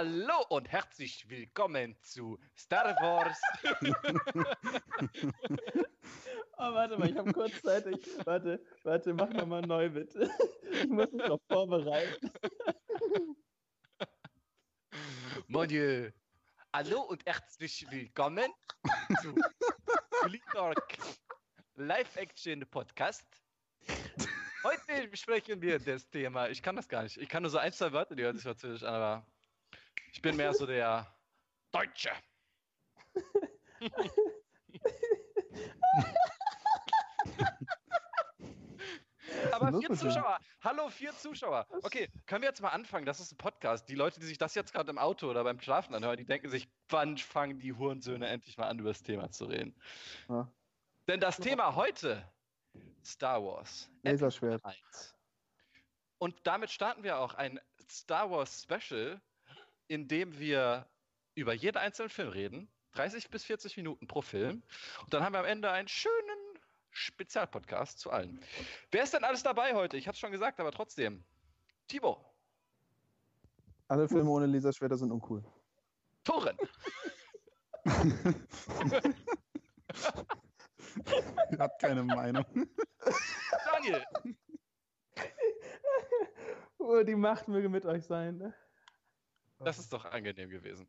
Hallo und herzlich willkommen zu Star Wars. oh, warte mal, ich habe kurzzeitig. Warte, warte, mach nochmal neu bitte. Ich muss mich noch vorbereiten. Mon Dieu. Hallo und herzlich willkommen zu Flicktalk Live Action Podcast. Heute besprechen wir das Thema. Ich kann das gar nicht. Ich kann nur so ein, zwei Wörter, die hören sich französisch an, aber ich bin mehr so der Deutsche. Aber vier Zuschauer. Hallo, vier Zuschauer. Okay, können wir jetzt mal anfangen? Das ist ein Podcast. Die Leute, die sich das jetzt gerade im Auto oder beim Schlafen anhören, die denken sich, wann fangen die Hurensöhne endlich mal an, über das Thema zu reden? Ja. Denn das Thema heute, Star Wars. Laserschwert. Und damit starten wir auch ein Star Wars Special, in dem wir über jeden einzelnen Film reden. 30 bis 40 Minuten pro Film. Und dann haben wir am Ende einen schönen Spezialpodcast zu allen. Wer ist denn alles dabei heute? Ich hatte es schon gesagt, aber trotzdem. Timo. Alle Filme ohne Laserschwerter sind uncool. Toren. ich hab keine Meinung. Daniel. Oh, die Macht möge mit euch sein. Ne? Das ist doch angenehm gewesen.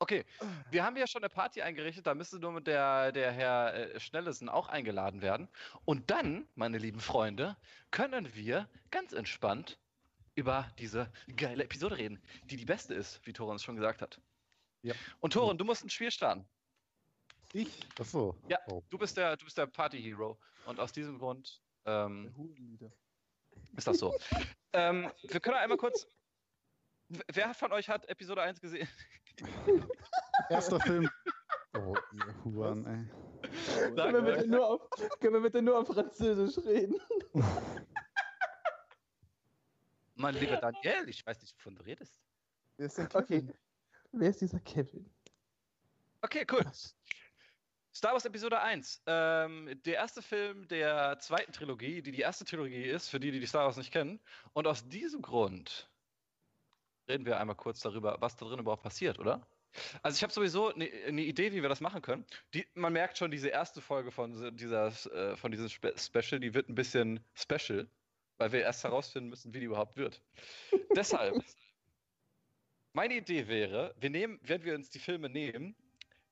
Okay, wir haben ja schon eine Party eingerichtet, da müsste nur der, der Herr äh, Schnellesen auch eingeladen werden. Und dann, meine lieben Freunde, können wir ganz entspannt über diese geile Episode reden, die die beste ist, wie Toren es schon gesagt hat. Ja. Und Toren, du musst ein Spiel starten. Ich? Achso. Ja, oh. du bist der, du bist der Party-Hero. Und aus diesem Grund ähm, ist das so. ähm, wir können einmal kurz Wer von euch hat Episode 1 gesehen? Erster Film. Oh, Huren, ey. Können wir, bitte nur auf, können wir bitte nur auf Französisch reden? Mein lieber Daniel, ich weiß nicht, wovon du redest. Wer ist denn Kevin? Okay. Wer ist dieser Kevin? Okay, cool. Star Wars Episode 1. Ähm, der erste Film der zweiten Trilogie, die die erste Trilogie ist, für die, die die Star Wars nicht kennen. Und aus diesem Grund reden wir einmal kurz darüber, was da drin überhaupt passiert, oder? Also ich habe sowieso eine ne Idee, wie wir das machen können. Die, man merkt schon, diese erste Folge von, dieser, äh, von diesem Spe Special, die wird ein bisschen special, weil wir erst herausfinden müssen, wie die überhaupt wird. Deshalb, meine Idee wäre, wir nehmen, wenn wir uns die Filme nehmen,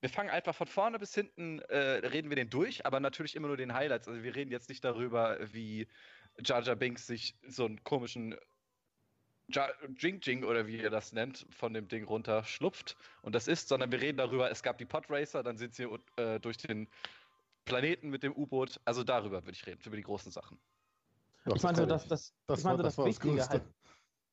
wir fangen einfach von vorne bis hinten, äh, reden wir den durch, aber natürlich immer nur den Highlights. Also wir reden jetzt nicht darüber, wie Jar Jar Binks sich so einen komischen Jing Jing oder wie ihr das nennt, von dem Ding runter schlupft und das ist, sondern wir reden darüber, es gab die Podracer, dann sind sie äh, durch den Planeten mit dem U-Boot. Also darüber würde ich reden, über die großen Sachen. Ja, ich meine so, das, das, das, ich mein, so, das, das Wichtige das halt.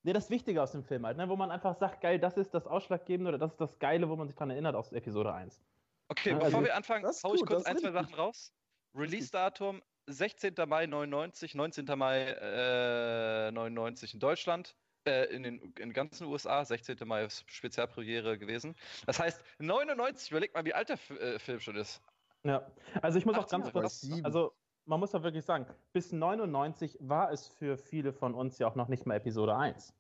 Nee, das Wichtige aus dem Film halt, ne, wo man einfach sagt, geil, das ist das Ausschlaggebende oder das ist das Geile, wo man sich daran erinnert aus Episode 1. Okay, ja, bevor also, wir anfangen, hau ich kurz ein, zwei Sachen raus. Release-Datum 16. Mai 99, 19. Mai äh, 99 in Deutschland, äh, in den in ganzen USA, 16. Mai ist Spezialpremiere gewesen. Das heißt, 99, überleg mal, wie alt der F äh, Film schon ist. Ja, also ich muss auch ganz kurz, also man muss doch wirklich sagen, bis 99 war es für viele von uns ja auch noch nicht mal Episode 1.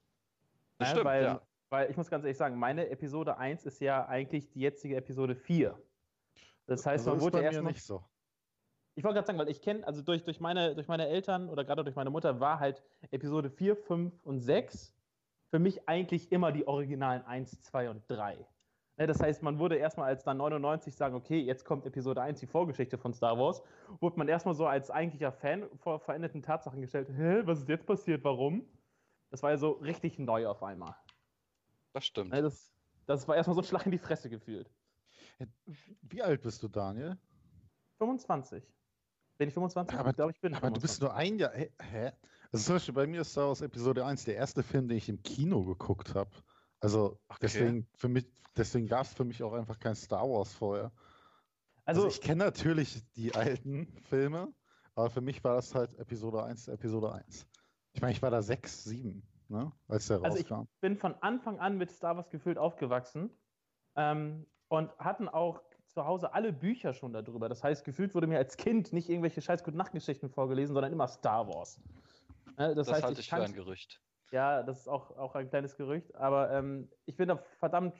Das äh, stimmt, weil, ja. weil ich muss ganz ehrlich sagen, meine Episode 1 ist ja eigentlich die jetzige Episode 4. Das heißt, also man wurde erst nicht so. Ich wollte gerade sagen, weil ich kenne, also durch, durch, meine, durch meine Eltern oder gerade durch meine Mutter war halt Episode 4, 5 und 6 für mich eigentlich immer die originalen 1, 2 und 3. Ne, das heißt, man wurde erstmal als dann 99 sagen, okay, jetzt kommt Episode 1, die Vorgeschichte von Star Wars, wurde man erstmal so als eigentlicher Fan vor veränderten Tatsachen gestellt, hä, was ist jetzt passiert, warum? Das war ja so richtig neu auf einmal. Das stimmt. Ne, das, das war erstmal so ein Schlag in die Fresse gefühlt. Wie alt bist du, Daniel? 25. Bin ich 25? Aber, ich glaube, ich bin Aber 25. du bist nur ein Jahr. Hä? Also zum Beispiel bei mir ist Star Wars Episode 1 der erste Film, den ich im Kino geguckt habe. Also okay. deswegen, für mich, deswegen gab es für mich auch einfach kein Star Wars vorher. Also, also ich kenne natürlich die alten Filme, aber für mich war das halt Episode 1, Episode 1. Ich meine, ich war da 6, 7, ne, als der also rauskam. Ich bin von Anfang an mit Star Wars gefühlt aufgewachsen ähm, und hatten auch zu Hause alle Bücher schon darüber. Das heißt, gefühlt wurde mir als Kind nicht irgendwelche scheiß Gute-Nacht-Geschichten vorgelesen, sondern immer Star Wars. Das, das heißt, halte ich, ich für ein Gerücht. Ja, das ist auch, auch ein kleines Gerücht, aber ähm, ich bin da verdammt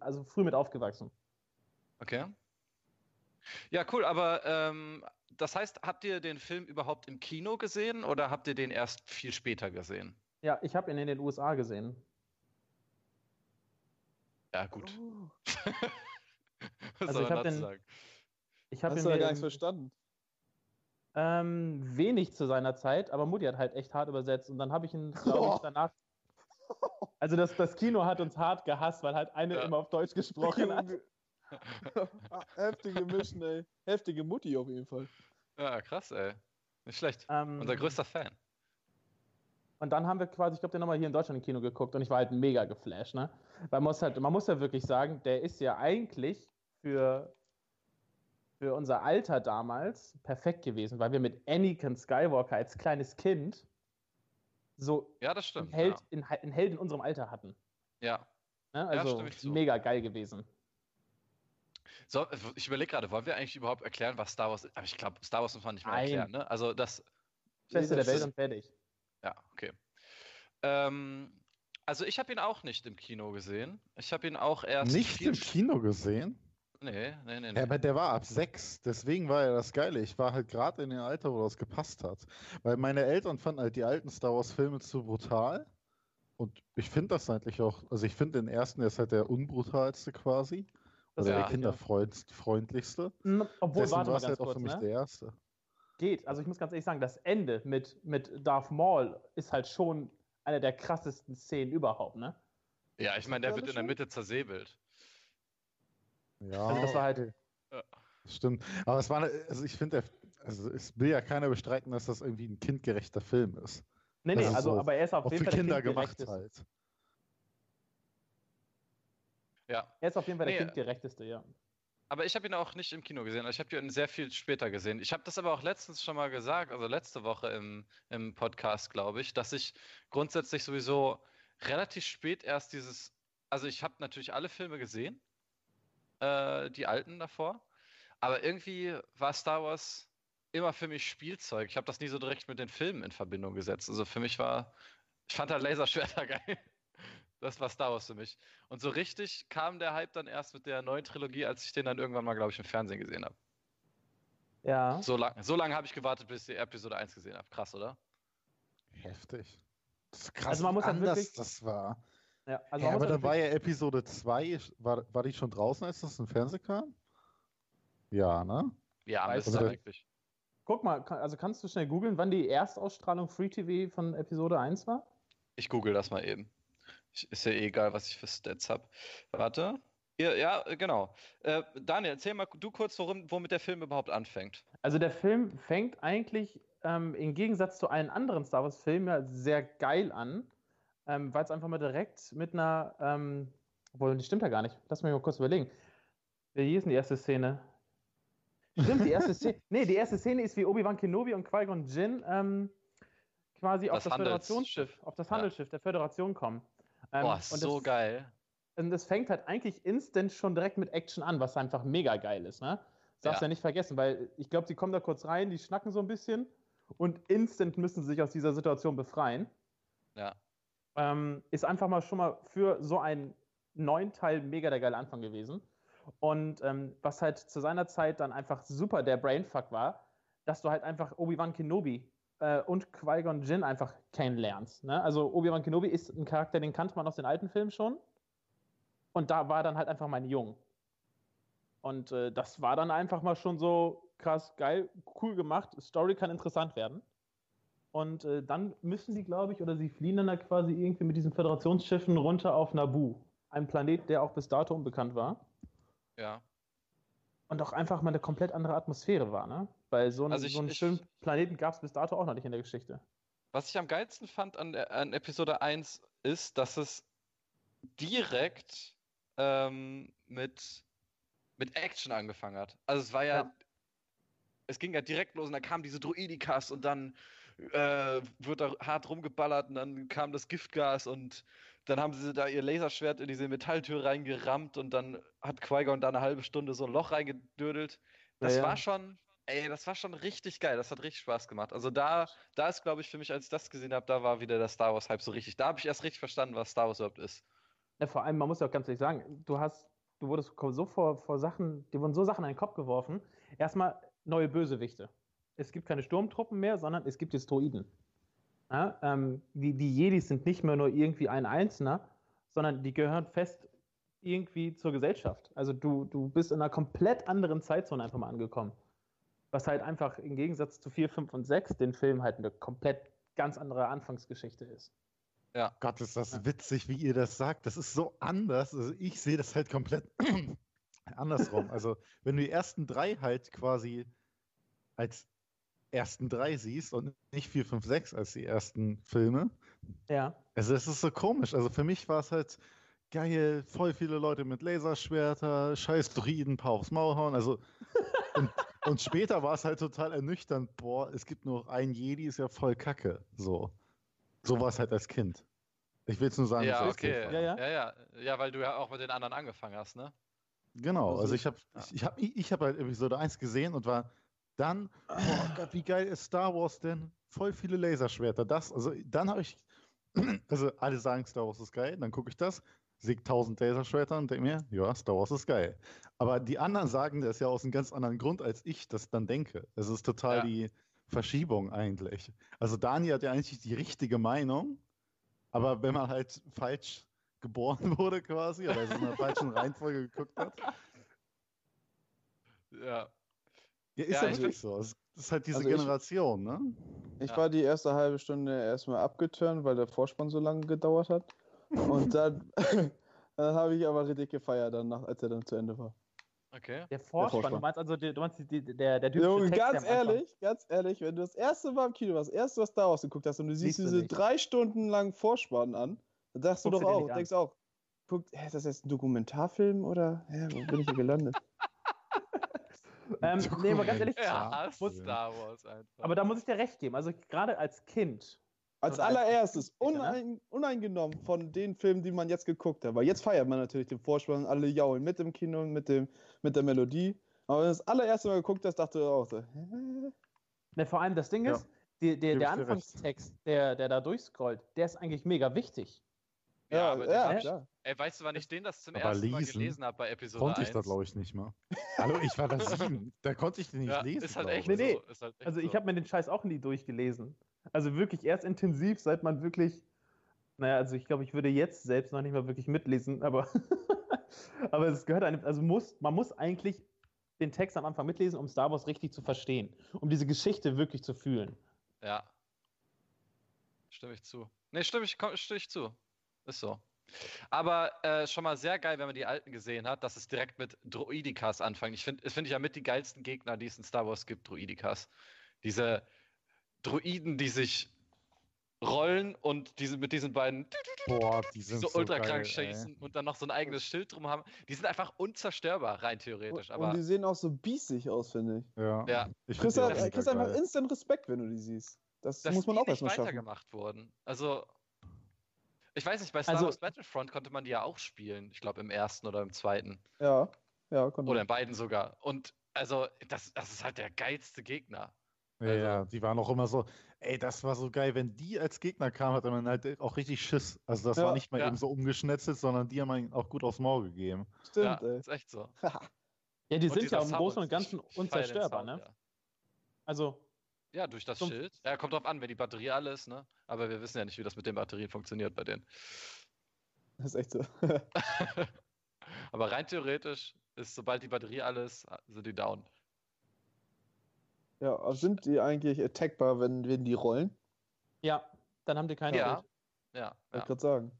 also früh mit aufgewachsen. Okay. Ja, cool, aber ähm, das heißt, habt ihr den Film überhaupt im Kino gesehen oder habt ihr den erst viel später gesehen? Ja, ich habe ihn in den USA gesehen. Ja, gut. Oh. Was Also soll ich man hab dazu den- sagen? Ich habe Hast ihn du ja gar nichts verstanden. Ähm, wenig zu seiner Zeit, aber Mutti hat halt echt hart übersetzt und dann habe ich ihn, glaube ich, danach. Also das, das Kino hat uns hart gehasst, weil halt eine Ja. immer auf Deutsch gesprochen hat. Ah, Heftige Mission, ey. Heftige Mutti auf jeden Fall. Ja, krass, ey. Nicht schlecht. Ähm, Unser größter Fan. Und dann haben wir quasi, ich glaube, den nochmal hier in Deutschland im Kino geguckt und ich war halt mega geflasht, ne? Weil man muss halt, man muss ja wirklich sagen, der ist ja eigentlich für, für unser Alter damals perfekt gewesen, weil wir mit Anakin Skywalker als kleines Kind so Ja, das einen stimmt. Held, in, einen Held in unserem Alter hatten. Ja. Ne? Ja, Also zu. mega geil gewesen. So, ich überlege gerade, wollen wir eigentlich überhaupt erklären, was Star Wars ist? Aber ich glaube, Star Wars muss man nicht mehr Nein. erklären, ne? Also das, Beste der Welt und fertig. ja, okay. Ähm, also ich habe ihn auch nicht im Kino gesehen. Ich habe ihn auch erst Nicht im Kino gesehen? Nee, nee, nee, Ja, aber der war ab sechs, deswegen war ja das Geile. Ich war halt gerade in dem Alter, wo das gepasst hat. Weil meine Eltern fanden halt die alten Star Wars-Filme zu brutal. Und ich finde das eigentlich auch, also ich finde den ersten, der ist halt der unbrutalste quasi. Das Oder Ja. der kinderfreundlichste. Mm, Obwohl, Deswegen warte war mal ganz halt auch kurz, für mich ne? der erste. Geht. Also ich muss ganz ehrlich sagen, das Ende mit, mit Darth Maul ist halt schon eine der krassesten Szenen überhaupt, ne? Ja, ich meine, der Ja, wird in der. Mitte zersäbelt. Ja, Also das war halt. das stimmt. Aber es war, eine- also ich finde, also es will ja keiner bestreiten, dass das irgendwie ein kindgerechter Film ist. Nee, nee, Das ist also, so aber er ist auf jeden für Fall der Kinder gemacht kindgerechteste. halt. Ja. Er ist auf jeden Fall der Nee. kindgerechteste, ja. Aber ich habe ihn auch nicht im Kino gesehen. Ich habe ihn sehr viel später gesehen. Ich habe das aber auch letztens schon mal gesagt, also letzte Woche im, im Podcast, glaube ich, dass ich grundsätzlich sowieso relativ spät erst dieses, also ich habe natürlich alle Filme gesehen, äh, die alten davor, aber irgendwie war Star Wars immer für mich Spielzeug. Ich habe das nie so direkt mit den Filmen in Verbindung gesetzt. Also für mich war, ich fand halt Laserschwerter geil. Das war Star Wars für mich. Und so richtig kam der Hype dann erst mit der neuen Trilogie, als ich den dann irgendwann mal, glaube ich, im Fernsehen gesehen habe. Ja. So lange so lang habe ich gewartet, bis ich die Episode 1 gesehen habe. Krass, oder? Heftig. Das ist krass, Also man muss halt anders wirklich- das war. Ja. Also ja, aber halt dann war ja Episode 2, war, war die schon draußen, als das im Fernsehen kam? Ja, ne? Ja, Weiß müsste ich. eigentlich. Guck mal, kann, also kannst du schnell googeln, wann die Erstausstrahlung Free TV von Episode 1 war? Ich google das mal eben. Ich, ist ja eh egal, was ich für Stats habe. Warte. Ja, ja, genau. Äh, Daniel, erzähl mal du kurz, worum, womit der Film überhaupt anfängt. Also der Film fängt eigentlich ähm, im Gegensatz zu allen anderen Star Wars-Filmen ja sehr geil an, ähm, weil es einfach mal direkt mit einer, ähm, obwohl, das stimmt ja gar nicht. Lass mich mal kurz überlegen. Wie hieß denn die erste Szene? Stimmt, die erste Szene. Nee, die erste Szene ist wie Obi-Wan Kenobi und Qui-Gon Jinn ähm, quasi auf Das das Föderationsschiff, auf das Ja. Handelsschiff der Föderation kommen. Ähm, Boah, und so das, geil. Und das fängt halt eigentlich instant schon direkt mit Action an, was einfach mega geil ist, ne? Das darfst du Ja. ja nicht vergessen, weil ich glaube, die kommen da kurz rein, die schnacken so ein bisschen und instant müssen sie sich aus dieser Situation befreien. Ja. Ähm, ist einfach mal schon mal für so einen neuen Teil mega der geile Anfang gewesen. Und ähm, was halt zu seiner Zeit dann einfach super der Brainfuck war, dass du halt einfach Obi-Wan Kenobi äh, und Qui-Gon Jinn einfach kennenlernst. Ne? Also Obi-Wan Kenobi ist ein Charakter, den kannte man aus den alten Filmen schon. Und da war dann halt einfach mein Jung. Und äh, das war dann einfach mal schon so krass, geil, cool gemacht. Story kann interessant werden. Und äh, dann müssen die, glaube ich, oder sie fliehen dann da quasi irgendwie mit diesen Föderationsschiffen runter auf Naboo. Ein Planet, der auch bis dato unbekannt war. Ja. Und auch einfach mal eine komplett andere Atmosphäre war, ne? Weil so, einen- Also ich- so einen ich- schönen Planeten gab es bis dato auch noch nicht in der Geschichte. Was ich am geilsten fand an, der- an Episode 1 ist, dass es direkt ähm, mit, mit Action angefangen hat. Also es war ja, Ja. es ging ja direkt los und dann kamen diese Druidikas und dann äh, wird da hart rumgeballert und dann kam das Giftgas und dann haben sie da ihr Laserschwert in diese Metalltür reingerammt und dann hat Qui-Gon da eine halbe Stunde so ein Loch reingedödelt. Das Ja, ja. war schon ey, das war schon richtig geil. Das hat richtig Spaß gemacht. Also da, da ist, glaube ich, für mich, als ich das gesehen habe, da war wieder der Star Wars Hype so richtig. Da habe ich erst richtig verstanden, was Star Wars überhaupt ist. Ja, vor allem, man muss ja auch ganz ehrlich sagen, du hast, du wurdest so vor, vor Sachen, dir wurden so Sachen in den Kopf geworfen. Erstmal neue Bösewichte. Es gibt keine Sturmtruppen mehr, sondern es gibt jetzt Droiden. Ja, ähm, die, die Jedis sind nicht mehr nur irgendwie ein Einzelner, sondern die gehören fest irgendwie zur Gesellschaft. Also du, du bist in einer komplett anderen Zeitzone einfach mal angekommen. Was halt einfach im Gegensatz zu 4, 5 und 6 den Film halt eine komplett ganz andere Anfangsgeschichte ist. Ja. Gott, ist das ja. witzig, wie ihr das sagt. Das ist so anders. Also ich sehe das halt komplett andersrum. Also wenn du die ersten drei halt quasi als ersten drei siehst und nicht 4, 5, 6 als die ersten Filme. Ja. Also es ist so komisch. Also für mich war es halt geil, voll viele Leute mit Laserschwerter, scheiß Druiden, paar aufs Maul hauen. Also und, und später war es halt total ernüchternd, boah, es gibt nur noch ein Jedi, ist ja voll Kacke. So. So war es halt als Kind. Ich will es nur sagen, ja, okay. Ja, ja. ja, ja. Ja, weil du ja auch mit den anderen angefangen hast, ne? Genau, also ich habe ich, ich hab, ich hab halt Episode 1 gesehen und war dann, boah Gott, wie geil ist Star Wars denn? Voll viele Laserschwerter. Das, also dann habe ich, also alle sagen Star Wars ist geil, dann gucke ich das, sehe tausend Laserschwerter und denke mir, ja, Star Wars ist geil. Aber die anderen sagen das ja aus einem ganz anderen Grund, als ich das dann denke. Es ist total ja. die Verschiebung eigentlich. Also Dani hat ja eigentlich die richtige Meinung, aber wenn man halt falsch geboren wurde quasi, oder in einer falschen Reihenfolge geguckt hat. Ja. Ja, ist ja, ja wirklich so. Es ist halt diese also Generation, ich, ne? Ich ja. war die erste halbe Stunde erstmal abgeturnt, weil der Vorspann so lange gedauert hat. Und dann, dann habe ich aber richtig gefeiert, danach, als er dann zu Ende war. Okay. Der Vorspann, der Vorspann. du meinst also, du meinst die, der, der typische Junge, Text, ganz ehrlich, ganz ehrlich, wenn du das erste Mal im Kino warst, das erste, was da geguckt hast und du siehst, siehst diese drei Stunden langen Vorspann an, dann sagst du doch auch, denkst auch, guck, hä, ist das jetzt ein Dokumentarfilm oder hä, wo bin ich hier gelandet? ähm, nee, aber ganz ehrlich, ja, Star Wars einfach. Aber da muss ich dir recht geben. Also gerade als Kind als allererstes, unein, uneingenommen von den Filmen, die man jetzt geguckt hat. Weil jetzt feiert man natürlich den Vorspann, alle jaulen mit dem Kino, mit, dem, mit der Melodie. Aber wenn du das allererste Mal geguckt hast, dachte du auch so, hä? Ne, vor allem das Ding ja. ist, die, die, der Anfangstext, der, der da durchscrollt, der ist eigentlich mega wichtig. Ja, ja aber ja, ja. Ey, weißt du, wann ich den das zum aber ersten lesen, Mal gelesen habe bei Episode konnte 1? Konnte ich da, glaube ich, nicht mal. Hallo, ich war da sieben. Da konnte ich den nicht lesen. Ist halt echt nee, nee. So. Halt echt also, ich habe mir den Scheiß auch nie durchgelesen. Also wirklich erst intensiv, seit man wirklich, naja, also ich glaube, ich würde jetzt selbst noch nicht mal wirklich mitlesen, aber, aber es gehört einem, also muss, man muss eigentlich den Text am Anfang mitlesen, um Star Wars richtig zu verstehen, um diese Geschichte wirklich zu fühlen. Ja. Stimme ich zu. Nee, stimme ich, stimme ich zu. Ist so. Aber äh, schon mal sehr geil, wenn man die alten gesehen hat, dass es direkt mit Droidikas anfängt. Ich finde, finde ich ja mit die geilsten Gegner, die es in Star Wars gibt, Droidikas. Diese, Druiden, die sich rollen und diese, mit diesen beiden Boah, die sind so, so ultra krank schießen und dann noch so ein eigenes Schild drum haben. Die sind einfach unzerstörbar, rein theoretisch. Aber und die sehen auch so biesig aus, finde ich. Ja. ja. Ich kriegst, halt, kriegst einfach instant Respekt, wenn du die siehst. Das, das muss man auch erstmal schaffen. weitergemacht worden. Also, ich weiß nicht, bei Star also, Wars Battlefront konnte man die ja auch spielen. Ich glaube, im ersten oder im zweiten. Ja, ja, konnte Oder in beiden sogar. Und also, das, das ist halt der geilste Gegner. Ja, also, ja, die waren auch immer so, ey, das war so geil. Wenn die als Gegner kamen, hatte man halt auch richtig Schiss. Also das ja, war nicht mal ja. eben so umgeschnetzelt, sondern die haben einen auch gut aufs Maul gegeben. Stimmt, ja, ey. ist echt so. ja, die und sind ja im Großen und Ganzen unzerstörbar, Sound, ne? Ja. Also. Ja, durch das Schild. Ja, kommt drauf an, wenn die Batterie alles, ne? Aber wir wissen ja nicht, wie das mit den Batterien funktioniert bei denen. Das ist echt so. Aber rein theoretisch ist, sobald die Batterie alles, sind die down. Ja, sind die eigentlich attackbar, wenn, wenn die rollen? Ja, dann haben die keine Ja, Welt. ja. ja. Ich gerade sagen.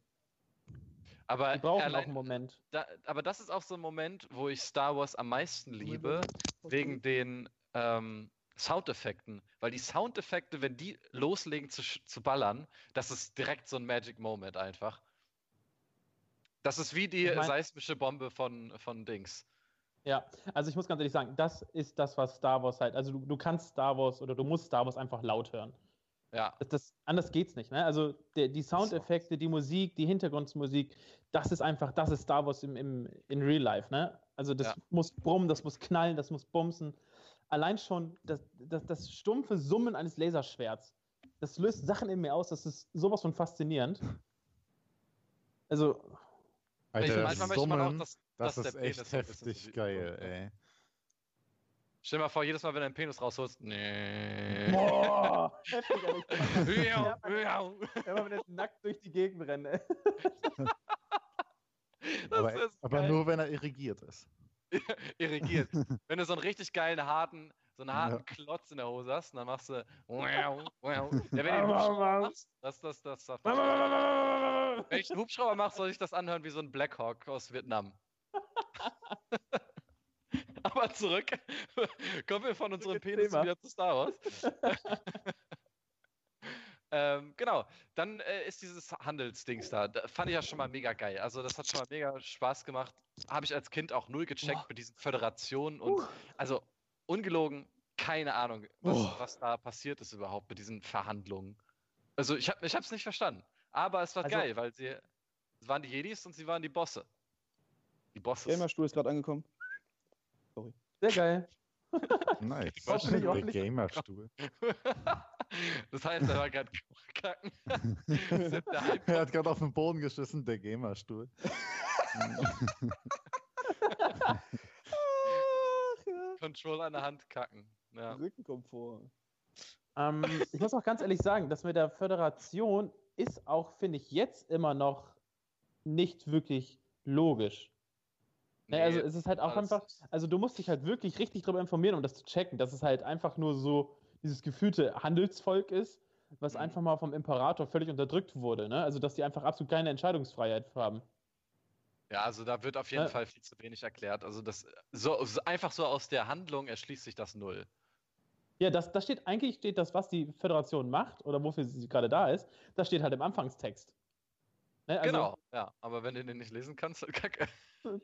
Aber die brauchen allein, auch einen Moment. Da, aber das ist auch so ein Moment, wo ich Star Wars am meisten liebe, wegen den ähm, Soundeffekten. Weil die Soundeffekte, wenn die loslegen zu, zu ballern, das ist direkt so ein Magic Moment einfach. Das ist wie die ich mein, seismische Bombe von, von Dings. Ja, also ich muss ganz ehrlich sagen, das ist das, was Star Wars halt, also du, du kannst Star Wars oder du musst Star Wars einfach laut hören. Ja. Das, das, anders geht's nicht. Ne? Also der, die Soundeffekte, die Musik, die Hintergrundmusik, das ist einfach, das ist Star Wars im, im, in Real Life. Ne? Also das ja. muss brummen, das muss knallen, das muss bumsen. Allein schon das, das, das stumpfe Summen eines Laserschwerts, das löst Sachen in mir aus, das ist sowas von faszinierend. Also. Alter, manchmal Summen, möchte man auch, dass, das dass ist echt heftig geil, ey. Stell dir mal vor, jedes Mal, wenn du einen Penis rausholst. Nee. Boah, heftig, Alter. Wenn man jetzt nackt durch die Gegend rennt. aber, aber nur, wenn er irrigiert ist. irrigiert. wenn du so einen richtig geilen, harten, so einen harten ja. Klotz in der Hose hast, dann machst du. Ja, wenn du den Hubschrauber machst, das, das, das, das. Wenn ich einen Hubschrauber mache, soll ich das anhören wie so ein Blackhawk aus Vietnam. Aber zurück. Kommen wir von unserem Penis wieder zu Star Wars. Ähm, genau, dann äh, ist dieses Handelsdings da. da. Fand ich ja schon mal mega geil. Also, das hat schon mal mega Spaß gemacht. Habe ich als Kind auch null gecheckt Boah. mit diesen Föderationen und uh. also ungelogen, keine Ahnung, was, oh. was, da passiert ist überhaupt mit diesen Verhandlungen. Also, ich habe es nicht verstanden. Aber es war also, geil, weil sie es waren die Jedis und sie waren die Bosse. Die Bosses. Gamerstuhl ist gerade angekommen. Sorry. Sehr geil. Nice. Der Gamerstuhl? das heißt, er war gerade kacken. er hat gerade auf den Boden geschissen, der Gamerstuhl. Control an der Hand kacken. Ja. Rückenkomfort. Ähm, ich muss auch ganz ehrlich sagen, das mit der Föderation ist auch, finde ich, jetzt immer noch nicht wirklich logisch. Nee, nee, also es ist halt auch einfach, also du musst dich halt wirklich richtig darüber informieren, um das zu checken, dass es halt einfach nur so dieses gefühlte Handelsvolk ist, was mhm. einfach mal vom Imperator völlig unterdrückt wurde. Ne? Also dass die einfach absolut keine Entscheidungsfreiheit haben. Ja, also da wird auf jeden ja. Fall viel zu wenig erklärt. Also das so, so, einfach so aus der Handlung erschließt sich das null. Ja, das, das steht eigentlich steht das, was die Föderation macht oder wofür sie gerade da ist, das steht halt im Anfangstext. Ne? Also, genau, ja, aber wenn du den nicht lesen kannst, kacke.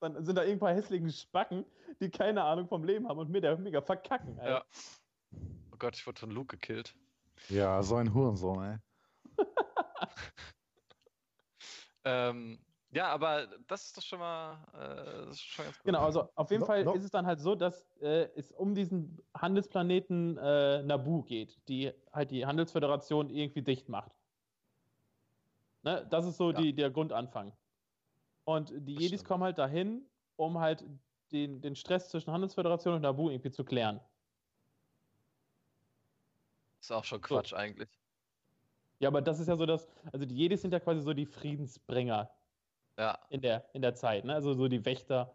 dann sind da irgendwann hässlichen Spacken, die keine Ahnung vom Leben haben und mir der mega verkacken. Alter. Ja. Oh Gott, ich wurde von Luke gekillt. Ja, so ein Hurensohn, ey. ähm, ja, aber das ist doch schon mal, äh, schon ganz gut. Genau, also auf jeden no, Fall no. ist es dann halt so, dass äh, es um diesen Handelsplaneten äh, Nabu geht, die halt die Handelsföderation irgendwie dicht macht. Ne? Das ist so ja. die, der Grundanfang. Und die das Jedis kommen halt dahin, um halt den, den Stress zwischen Handelsföderation und Nabu irgendwie zu klären. Ist auch schon Quatsch so. eigentlich. Ja, aber das ist ja so, dass, also die Jedis sind ja quasi so die Friedensbringer. Ja. In der, in der Zeit, ne? Also so die Wächter.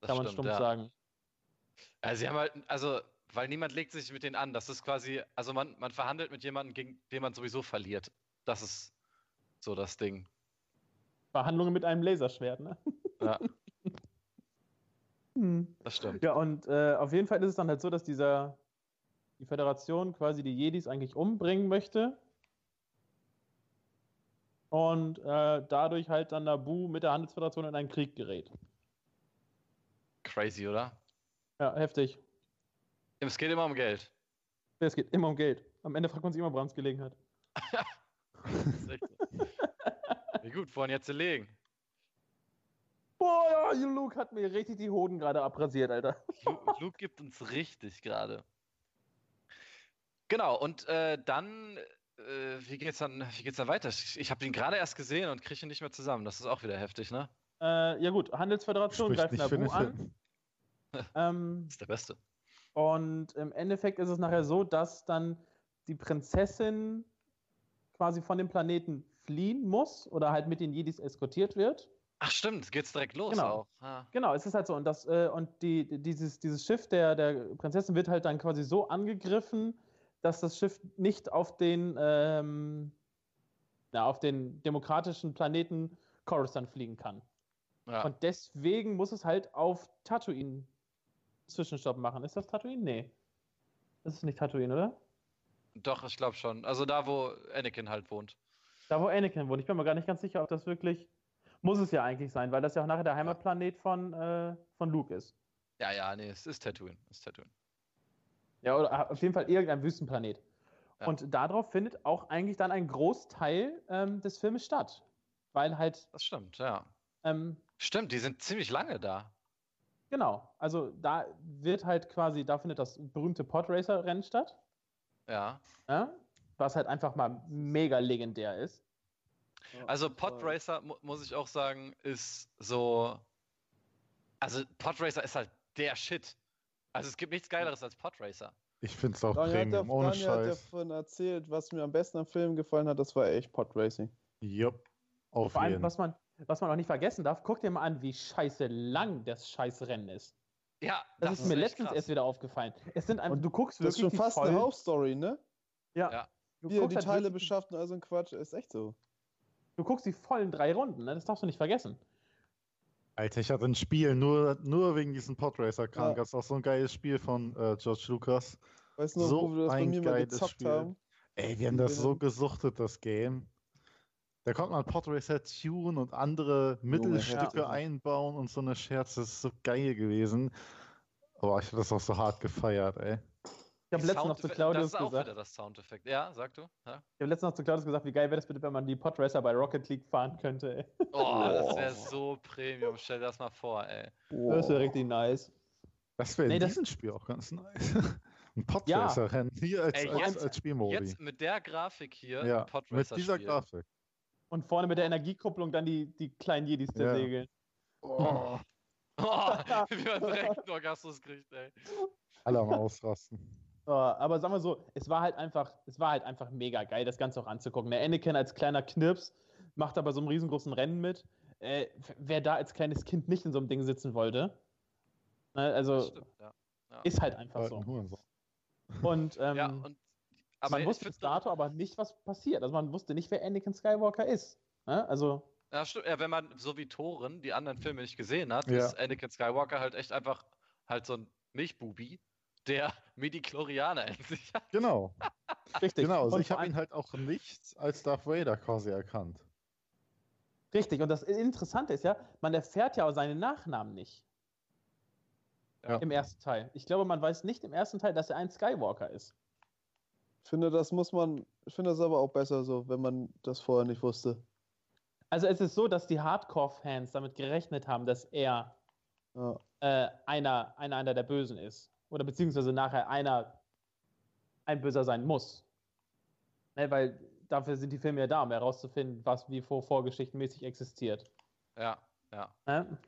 Das kann man stimmt, stumpf ja. sagen. Ja, sie haben halt, also, weil niemand legt sich mit denen an. Das ist quasi, also man, man verhandelt mit jemandem, gegen den man sowieso verliert. Das ist so das Ding. Verhandlungen mit einem Laserschwert, ne? Ja. hm. Das stimmt. Ja, und äh, auf jeden Fall ist es dann halt so, dass dieser die Föderation quasi die Jedis eigentlich umbringen möchte. Und äh, dadurch halt dann Nabu mit der Handelsföderation in einen Krieg gerät. Crazy, oder? Ja, heftig. Es geht immer um Geld. Es geht immer um Geld. Am Ende fragt man sich immer, woran es gelegen hat. Wie gut, woran jetzt zu legen? Boah, Luke hat mir richtig die Hoden gerade abrasiert, Alter. Luke, Luke gibt uns richtig gerade. Genau, und äh, dann, äh, wie geht's dann, wie geht's dann weiter? Ich, ich habe ihn gerade erst gesehen und kriege ihn nicht mehr zusammen. Das ist auch wieder heftig, ne? Äh, ja gut, Handelsföderation greift Nabu an. ähm, das ist der Beste. Und im Endeffekt ist es nachher so, dass dann die Prinzessin quasi von dem Planeten fliehen muss oder halt mit den Jedis eskortiert wird. Ach stimmt, geht's direkt los genau. auch. Ah. Genau, es ist halt so. Und, das, äh, und die, dieses, dieses Schiff der, der Prinzessin wird halt dann quasi so angegriffen, dass das Schiff nicht auf den, ähm, ja, auf den demokratischen Planeten Coruscant fliegen kann. Ja. Und deswegen muss es halt auf Tatooine Zwischenstopp machen. Ist das Tatooine? Nee. Das ist nicht Tatooine, oder? Doch, ich glaube schon. Also da, wo Anakin halt wohnt. Da, wo Anakin wohnt. Ich bin mir gar nicht ganz sicher, ob das wirklich. Muss es ja eigentlich sein, weil das ja auch nachher der Heimatplanet von, äh, von Luke ist. Ja, ja, nee, es ist Tatooine. Es ist Tatooine. Ja, oder auf jeden Fall irgendein Wüstenplanet. Ja. Und darauf findet auch eigentlich dann ein Großteil ähm, des Filmes statt. Weil halt. Das stimmt, ja. Ähm, stimmt, die sind ziemlich lange da. Genau, also da wird halt quasi, da findet das berühmte Podracer-Rennen statt. Ja. ja. Was halt einfach mal mega legendär ist. Also Podracer, mu muss ich auch sagen, ist so. Also Podracer ist halt der Shit. Also es gibt nichts Geileres als Podracer. Ich finde es auch Daniel Premium, hat, ohne Daniel hat Scheiß. davon erzählt, was mir am besten am Film gefallen hat, das war echt Podracing. Jupp, auf Vor allem, jeden was man, was man auch nicht vergessen darf, guck dir mal an, wie scheiße lang das scheiß Rennen ist. Ja, Das, ist mir letztens krass. erst wieder aufgefallen. Es sind einfach, Und du guckst Das ist wirklich schon fast die eine Hauptstory, ne? Ja. Ja. Du Wie er guckst die halt Teile wirklich- beschafft und all so ein Quatsch, ist echt so. Du guckst die vollen drei Runden, ne? das darfst du nicht vergessen. Alter, ich hatte ein Spiel nur, nur wegen diesem Podracer-Kram. Ja. Gab es auch so ein geiles Spiel von äh, George Lucas. Weißt du noch, So wo wir das bei ein mir mal geiles gezockt Spiel. haben? Ey, wir haben das so gesuchtet, das Game. Da konnte man Podracer tun und andere Mittelstücke heftig. einbauen und so eine Scherze. Das ist so geil gewesen. Aber ich habe das auch so hart gefeiert, ey. Ich habe letztens noch zu Claudius Das ist auch gesagt. wieder das Soundeffekt. Ja, sag du? Ja? Ich habe letztens noch zu Claudius gesagt, wie geil wäre das bitte, wenn man die Podracer bei Rocket League fahren könnte. Ey. Oh, das wäre Oh. so Premium. Stell dir das mal vor, ey. Das wäre richtig nice. Das wäre Nee, in das- diesem Spiel auch ganz nice. ein Podracer-Rennen hier als, Ey, als, jetzt- als Spielmodi. Jetzt mit der Grafik hier ja, mit dieser Spiel. Grafik. Und vorne mit der Energiekupplung dann die, die kleinen Jedis der Ja. segeln. Oh, Oh, wie man direkt einen Orgasmus kriegt, ey. alle am Ausrasten. Aber sagen wir so, es war halt einfach, es war halt einfach mega geil, das Ganze auch anzugucken. Der Anakin als kleiner Knirps macht aber so einem riesengroßen Rennen mit. Äh, wer da als kleines Kind nicht in so einem Ding sitzen wollte, ne, also stimmt, ja. ist halt einfach Alten so. Und, ähm, ja, und aber man wusste bis dato aber nicht, was passiert. Also man wusste nicht, wer Anakin Skywalker ist. Ne? Also, Ja, stimmt. Ja, wenn man so wie Toren die anderen Filme nicht gesehen hat, Ja. ist Anakin Skywalker halt echt einfach halt so ein Milchbubi, der Midi-Chlorianer in sich hat. Genau, richtig. genau. Also Und ich habe ihn halt auch nicht als Darth Vader quasi erkannt. Richtig. Und das Interessante ist ja, man erfährt ja auch seinen Nachnamen nicht. Ja. Im ersten Teil. Ich glaube, man weiß nicht im ersten Teil, dass er ein Skywalker ist. Ich finde, das muss man, ich finde das aber auch besser so, wenn man das vorher nicht wusste. Also es ist so, dass die Hardcore-Fans damit gerechnet haben, dass er Ja. äh, einer, einer, einer der Bösen ist. Oder beziehungsweise nachher einer ein Böser sein muss. Ne, weil dafür sind die Filme ja da, um herauszufinden, was wie vor vorgeschichtenmäßig existiert. Ja, ja. Ne?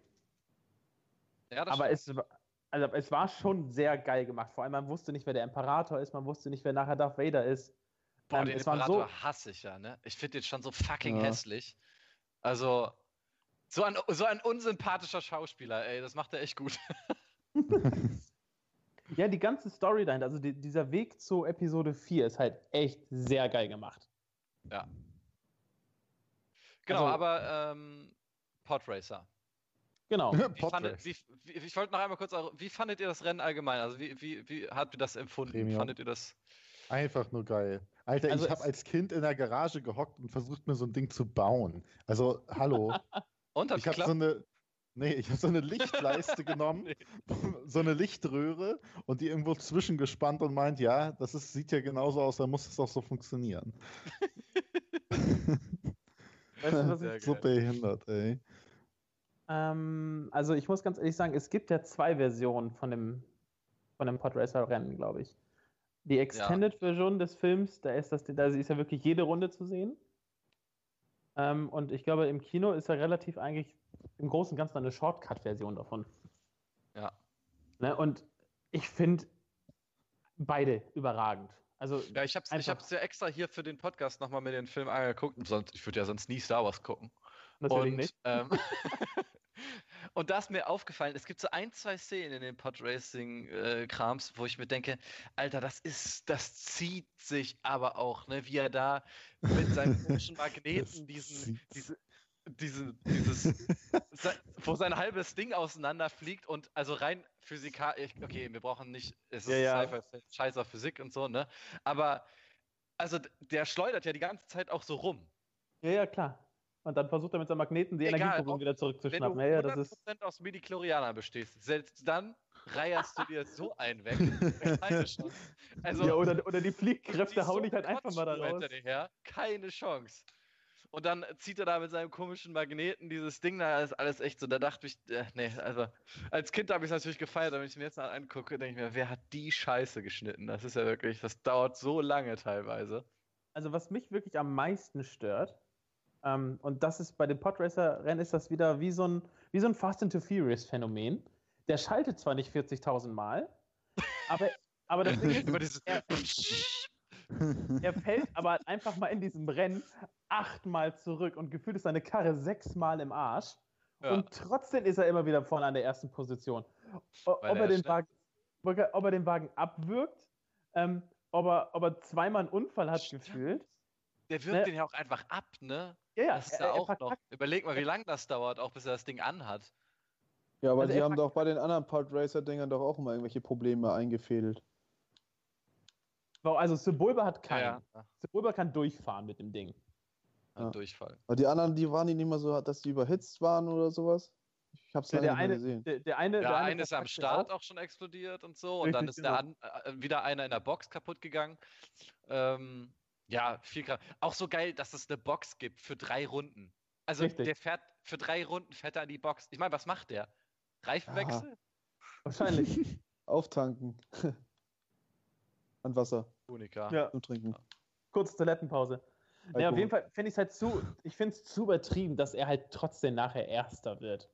Ja, Aber stimmt. es, also es war schon sehr geil gemacht. Vor allem, man wusste nicht, wer der Imperator ist, man wusste nicht, wer nachher Darth Vader ist. Boah, ähm, den es Imperator so- hasse ich ja, ne? Ich finde den schon so fucking Ja. hässlich. Also, so ein, so ein unsympathischer Schauspieler, ey, das macht er echt gut. Ja, die ganze Story dahinter, also die, dieser Weg zu Episode 4 ist halt echt sehr geil gemacht. Genau, Also- aber ähm, Podracer. Genau. Wie fandet, wie, wie, ich wollte noch einmal kurz, wie fandet ihr das Rennen allgemein? Also wie, wie, wie habt ihr das empfunden? Premium. Fandet ihr das? Einfach nur geil. Alter, Also ich habe als Kind in der Garage gehockt und versucht, mir so ein Ding zu bauen. Also, hallo. Und hat ich habe geklappt? so eine. Nee, ich habe so eine Lichtleiste genommen, Nee. so eine Lichtröhre und die irgendwo zwischengespannt und meint, ja, das ist, sieht ja genauso aus, dann muss es auch so funktionieren. Weißt du, was ich, so behindert, ey. ähm, also ich muss ganz ehrlich sagen, es gibt ja zwei Versionen von dem, von dem Podracer-Rennen, glaube ich. Die Extended-Version des Films, da ist, das, da ist ja wirklich jede Runde zu sehen. Ähm, und ich glaube, im Kino ist ja relativ eigentlich im Großen und Ganzen eine Shortcut-Version davon. Ja. Ne? Und ich finde beide überragend. Also Ja, ich Einfach- hab's ja extra hier für den Podcast nochmal mir den Film angeguckt. ich würde ja sonst nie Star Wars gucken. natürlich und, nicht. Ähm, und da ist mir aufgefallen, es gibt so ein, zwei Szenen in den Podracing-Krams, wo ich mir denke, Alter, das ist, das zieht sich aber auch, ne? Wie er da mit seinem komischen Magneten diesen, diese, diese, dieses, se- wo sein halbes Ding auseinanderfliegt und also rein physikalisch, okay, wir brauchen nicht, es ist Ja, ja. Scheiß auf Physik und so, ne? Aber, also der schleudert ja die ganze Zeit auch so rum. Ja, ja, klar. Und dann versucht er mit seinem Magneten die ob- wieder Wenn zurückzuschnappen. du Ja, ja, das 100% ist. aus Midi-Chlorianer bestehst, selbst dann reierst du dir so einen weg. Keine Chance. Also, ja, oder, oder die Fliehkräfte hauen dich halt einfach mal da raus. hinter dir her. Keine Chance. Und dann zieht er da mit seinem komischen Magneten dieses Ding da, ist alles echt so. Da dachte ich, äh, nee, also als Kind habe ich es natürlich gefeiert, wenn ich mir jetzt mal angucke, denke ich mir, wer hat die Scheiße geschnitten? Das ist ja wirklich, das dauert so lange teilweise. Also was mich wirklich am meisten stört, ähm, und das ist bei den Podracer-Rennen ist das wieder wie so ein, wie so ein Fast and Furious Phänomen. Der schaltet zwar nicht 40.000 Mal, aber, aber das Ding ist, er, er fällt aber einfach mal in diesem Rennen achtmal zurück und gefühlt ist seine Karre sechsmal im Arsch. Ja. Und trotzdem ist er immer wieder vorne an der ersten Position. Ob er, den Wagen, ob er den Wagen abwirkt, ähm, ob, er, ob er zweimal einen Unfall hat Stimmt. gefühlt. Der wirkt ne? den ja auch einfach ab, ne? Ja, ja. Das ist er, auch noch. Überleg mal, wie lange das dauert, auch bis er das Ding anhat. Ja, aber also die haben doch bei den anderen Pod Racer-Dingern doch auch immer irgendwelche Probleme eingefädelt. Also Sebulba hat keinen. Ja. Sebulba kann durchfahren mit dem Ding. Ja. Durchfall. Aber die anderen, die waren die nicht mal so, dass die überhitzt waren oder sowas? Ich hab's leider nicht gesehen. Der, der, eine, der, der eine, ist am Start auch. auch. schon explodiert und so. Richtig, und dann ist genau. an, äh, wieder einer in der Box kaputt gegangen. Ähm, ja, viel krass. Auch so geil, dass es eine Box gibt für drei Runden. Also Richtig. der fährt für drei Runden fährt er an die Box. Ich meine, was macht der? Reifenwechsel? Aha. Wahrscheinlich. Auftanken. An Wasser. Unika. Ja. Zum Trinken. Kurze Toilettenpause. Ja, auf jeden Fall finde ich es halt zu, ich finde es zu übertrieben, dass er halt trotzdem nachher Erster wird.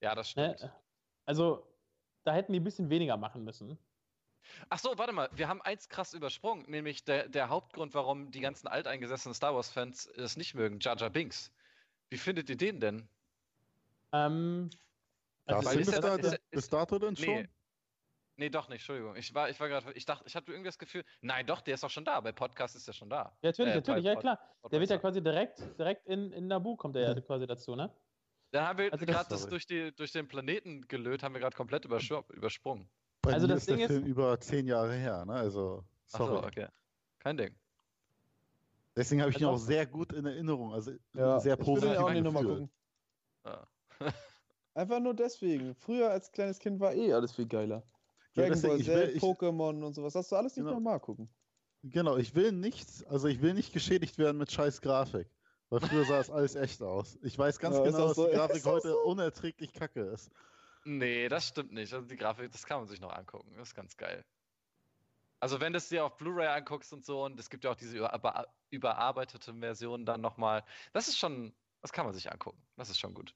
Ja, das ne? stimmt. Ne? Also, da hätten die ein bisschen weniger machen müssen. Ach so, warte mal, wir haben eins krass übersprungen, nämlich der, der Hauptgrund, warum die ganzen alteingesessenen Star Wars-Fans es nicht mögen, Jar Jar Binks. Wie findet ihr den denn? Ähm, also ist bis, da, ist, bis dato denn schon? Nee. Doch nicht, Entschuldigung. Ich war, ich war gerade, ich dachte, ich hatte irgendwie das Gefühl, nein, doch, der ist doch schon da. Bei Podcast ist er schon da. Ja, natürlich, äh, natürlich, ja klar. Der wird ja quasi direkt, direkt in, in Nabu kommt er ja quasi dazu, ne? Dann haben wir also gerade das, das durch, die, durch den Planeten gelöt, haben wir gerade komplett übersprungen. Bei also das ist Ding der Film ist über zehn Jahre her, ne? Also, sorry. Ach so, okay. Kein Ding. Deswegen habe ich ihn auch sehr gut in Erinnerung, also ja, sehr positiv. Ich will auch gucken. Ja. Einfach nur deswegen. Früher als kleines Kind war eh alles viel geiler. Dragon Ball Z, Pokémon und sowas. Hast du alles nicht genau. nochmal gucken. Genau, ich will nichts, also ich will nicht geschädigt werden mit scheiß Grafik. Weil früher sah es alles echt aus. Ich weiß ganz ja, genau, dass so? die Grafik heute so? unerträglich kacke ist. Nee, das stimmt nicht. Also die Grafik, das kann man sich noch angucken. Das ist ganz geil. Also wenn du es dir auf Blu-ray anguckst und so, und es gibt ja auch diese über, überarbeitete Version dann nochmal, das ist schon, das kann man sich angucken. Das ist schon gut.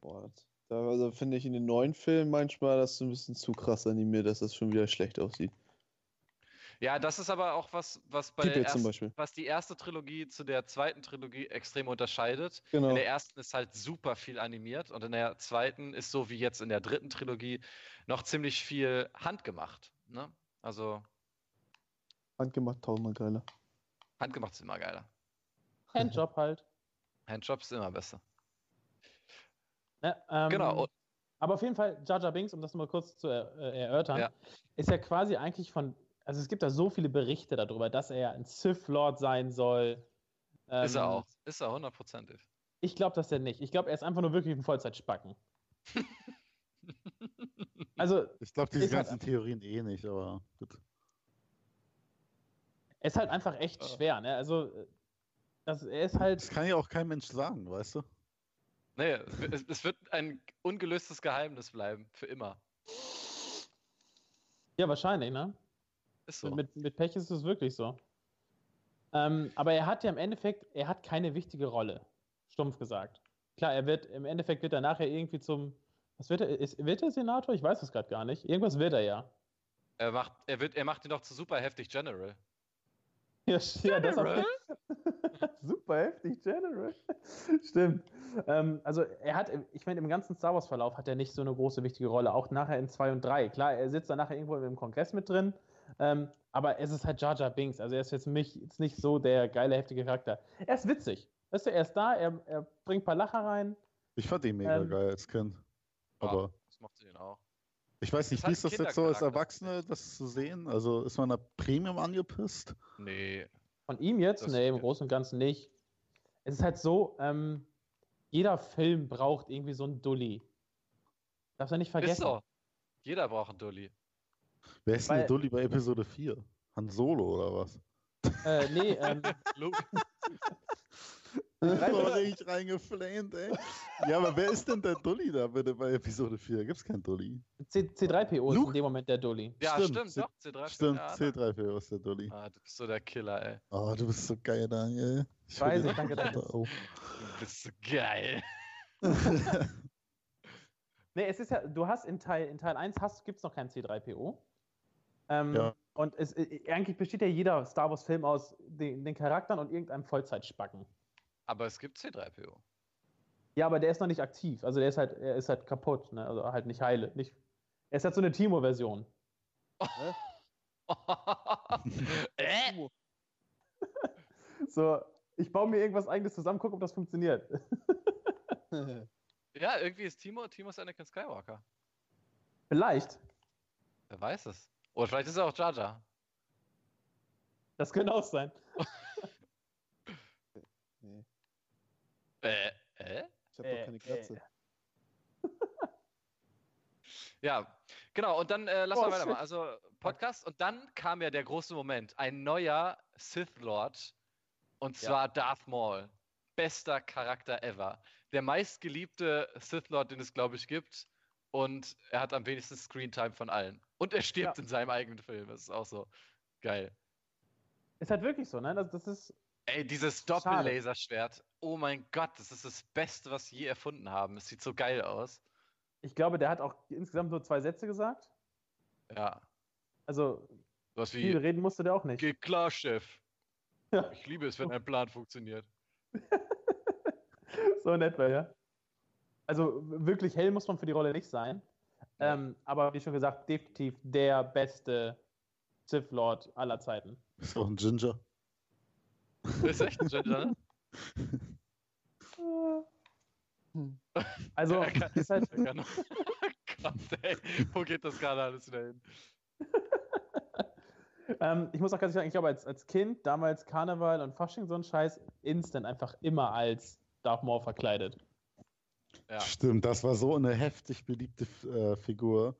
Boah, da also finde ich in den neuen Filmen manchmal das so ein bisschen zu krass animiert, dass das schon wieder schlecht aussieht. Ja, das ist aber auch was, was bei der ersten, was die erste Trilogie zu der zweiten Trilogie extrem unterscheidet. Genau. In der ersten ist halt super viel animiert und in der zweiten ist so wie jetzt in der dritten Trilogie noch ziemlich viel handgemacht. Ne? Also. Handgemacht tausendmal geiler. Handgemacht ist immer geiler. Handjob halt. Handjob ist immer besser. Ne, ähm, genau. Aber auf jeden Fall, Jar Jar Binks, um das mal kurz zu er, äh, erörtern, ja. ist ja quasi eigentlich von, also es gibt da so viele Berichte darüber, dass er ja ein Sith Lord sein soll. Ähm, ist er auch. Ist er hundertprozentig. Ich glaube das ja nicht. Ich glaube, er ist einfach nur wirklich ein Vollzeitspacken. also. Ich glaube diese ganzen halt, Theorien eh nicht, aber gut. Es ist halt einfach echt schwer, ne? Also, das, er ist halt. Das kann ja auch kein Mensch sagen, weißt du? Nee, es, es wird ein ungelöstes Geheimnis bleiben, für immer. Ja, wahrscheinlich, ne? Ist so. Mit, mit Pech ist es wirklich so. Ähm, aber er hat ja im Endeffekt, er hat keine wichtige Rolle, stumpf gesagt. Klar, er wird, im Endeffekt wird er nachher irgendwie zum, was wird er, ist, wird er Senator? Ich weiß es gerade gar nicht. Irgendwas wird er ja. Er macht, er wird, er macht ihn doch zu super heftig General. Ja, ja das auch, super heftig, General. Stimmt. Ähm, also er hat, ich meine, im ganzen Star Wars-Verlauf hat er nicht so eine große wichtige Rolle, auch nachher in 2 und 3. Klar, er sitzt da nachher irgendwo im Kongress mit drin, ähm, aber es ist halt Jar Jar Binks. Also er ist jetzt mich jetzt nicht so der geile, heftige Charakter. Er ist witzig. Weißt du, er ist da, er, er bringt ein paar Lacher rein. Ich fand ihn mega ähm, geil als Kind. Aber. Ja, das macht sie ihn auch. Ich weiß nicht, wie ist das jetzt so als Erwachsene, das zu sehen? Also ist man da Premium angepisst? Nee. Von ihm jetzt? Das nee, im Großen und Ganzen nicht. Es ist halt so, ähm, jeder Film braucht irgendwie so einen Dulli. Darfst du nicht vergessen. Ist so. Jeder braucht einen Dulli. Wer ist denn der Dulli bei Episode 4? Han Solo oder was? Äh, nee, ähm. Oh, richtig reingeflamed, ey. Ja, aber wer ist denn der Dulli da bitte bei Episode 4? Gibt's keinen Dulli? C C3PO ist in dem Moment der Dulli. Ja, stimmt, stimmt doch. C3PO. Stimmt, ja, C3PO ist der Dulli. Ah, du bist so der Killer, ey. Oh, du bist so geil, Daniel. Ich weiß, ich danke, danke. Du bist so geil. nee, es ist ja, du hast in Teil, in Teil 1 hast, gibt's noch keinen C3PO. Ähm, ja. Und es, äh, eigentlich besteht ja jeder Star Wars-Film aus den, den, Charakteren und irgendeinem Vollzeitspacken. Aber es gibt C3PO. Ja, aber der ist noch nicht aktiv. Also der ist halt, er ist halt kaputt, ne? Also halt nicht heile. Nicht, er ist halt so eine Timo-Version. äh? so, ich baue mir irgendwas eigenes zusammen, gucke, ob das funktioniert. ja, irgendwie ist Timo, Timo ist Anakin Skywalker. Vielleicht. Wer weiß es. Oder vielleicht ist er auch Jar. Das könnte auch sein. nee. Äh, äh? Ich hab äh, doch keine Katze. Äh. ja, genau. Und dann äh, lass oh, mal weitermachen. Also Podcast. Und dann kam ja der große Moment. Ein neuer Sith Lord. Und zwar ja. Darth Maul. Bester Charakter ever. Der meistgeliebte Sith Lord, den es, glaube ich, gibt. Und er hat am wenigsten Screentime von allen. Und er stirbt ja. in seinem eigenen Film. Das ist auch so geil. Ist halt wirklich so, ne? Das, das ist. Ey, dieses Doppellaserschwert. Oh mein Gott, das ist das Beste, was sie je erfunden haben. Es sieht so geil aus. Ich glaube, der hat auch insgesamt nur zwei Sätze gesagt. Ja. Also, was viel reden musste der auch nicht. Geht klar, Chef. Ja. Ich liebe es, wenn ein Plan funktioniert. so in etwa, ja. Also wirklich hell muss man für die Rolle nicht sein. Ähm, aber wie schon gesagt, definitiv der beste Sith Lord aller Zeiten. Ist auch ein Ginger. Ist echt ein Ginger, ne? Also, kann, ist halt. Gott, ey, wo geht das gerade alles wieder hin? ähm, ich muss auch ganz ehrlich sagen, ich glaube, als, als Kind, damals Karneval und Fasching, so ein Scheiß, instant einfach immer als Darth Maul verkleidet. Ja. Stimmt, das war so eine heftig beliebte äh, Figur.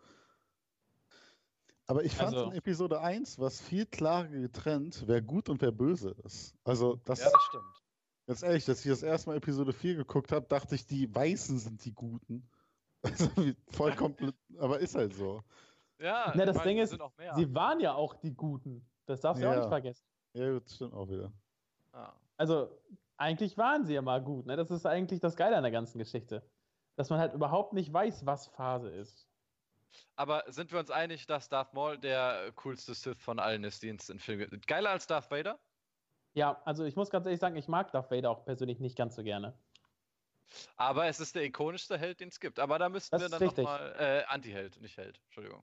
Aber ich fand also, in Episode 1 was viel klarer getrennt, wer gut und wer böse ist. Also das, ja, das stimmt. Ganz ehrlich, dass ich das erste Mal Episode 4 geguckt habe, dachte ich, die Weißen sind die Guten. Also voll komplett, aber ist halt so. Ja, Na, das meine, Ding ist, sie waren ja auch die Guten. Das darfst du ja. auch nicht vergessen. Ja, das stimmt auch wieder. Ah. Also, eigentlich waren sie ja mal gut. Ne? Das ist eigentlich das Geile an der ganzen Geschichte. Dass man halt überhaupt nicht weiß, was Phase ist. Aber sind wir uns einig, dass Darth Maul der coolste Sith von allen ist, die es in Filmen gibt? Geiler als Darth Vader? Ja, also ich muss ganz ehrlich sagen, ich mag Darth Vader auch persönlich nicht ganz so gerne. Aber es ist der ikonischste Held, den es gibt. Aber da müssten das wir dann nochmal. Äh, Anti-Held, nicht Held. Entschuldigung.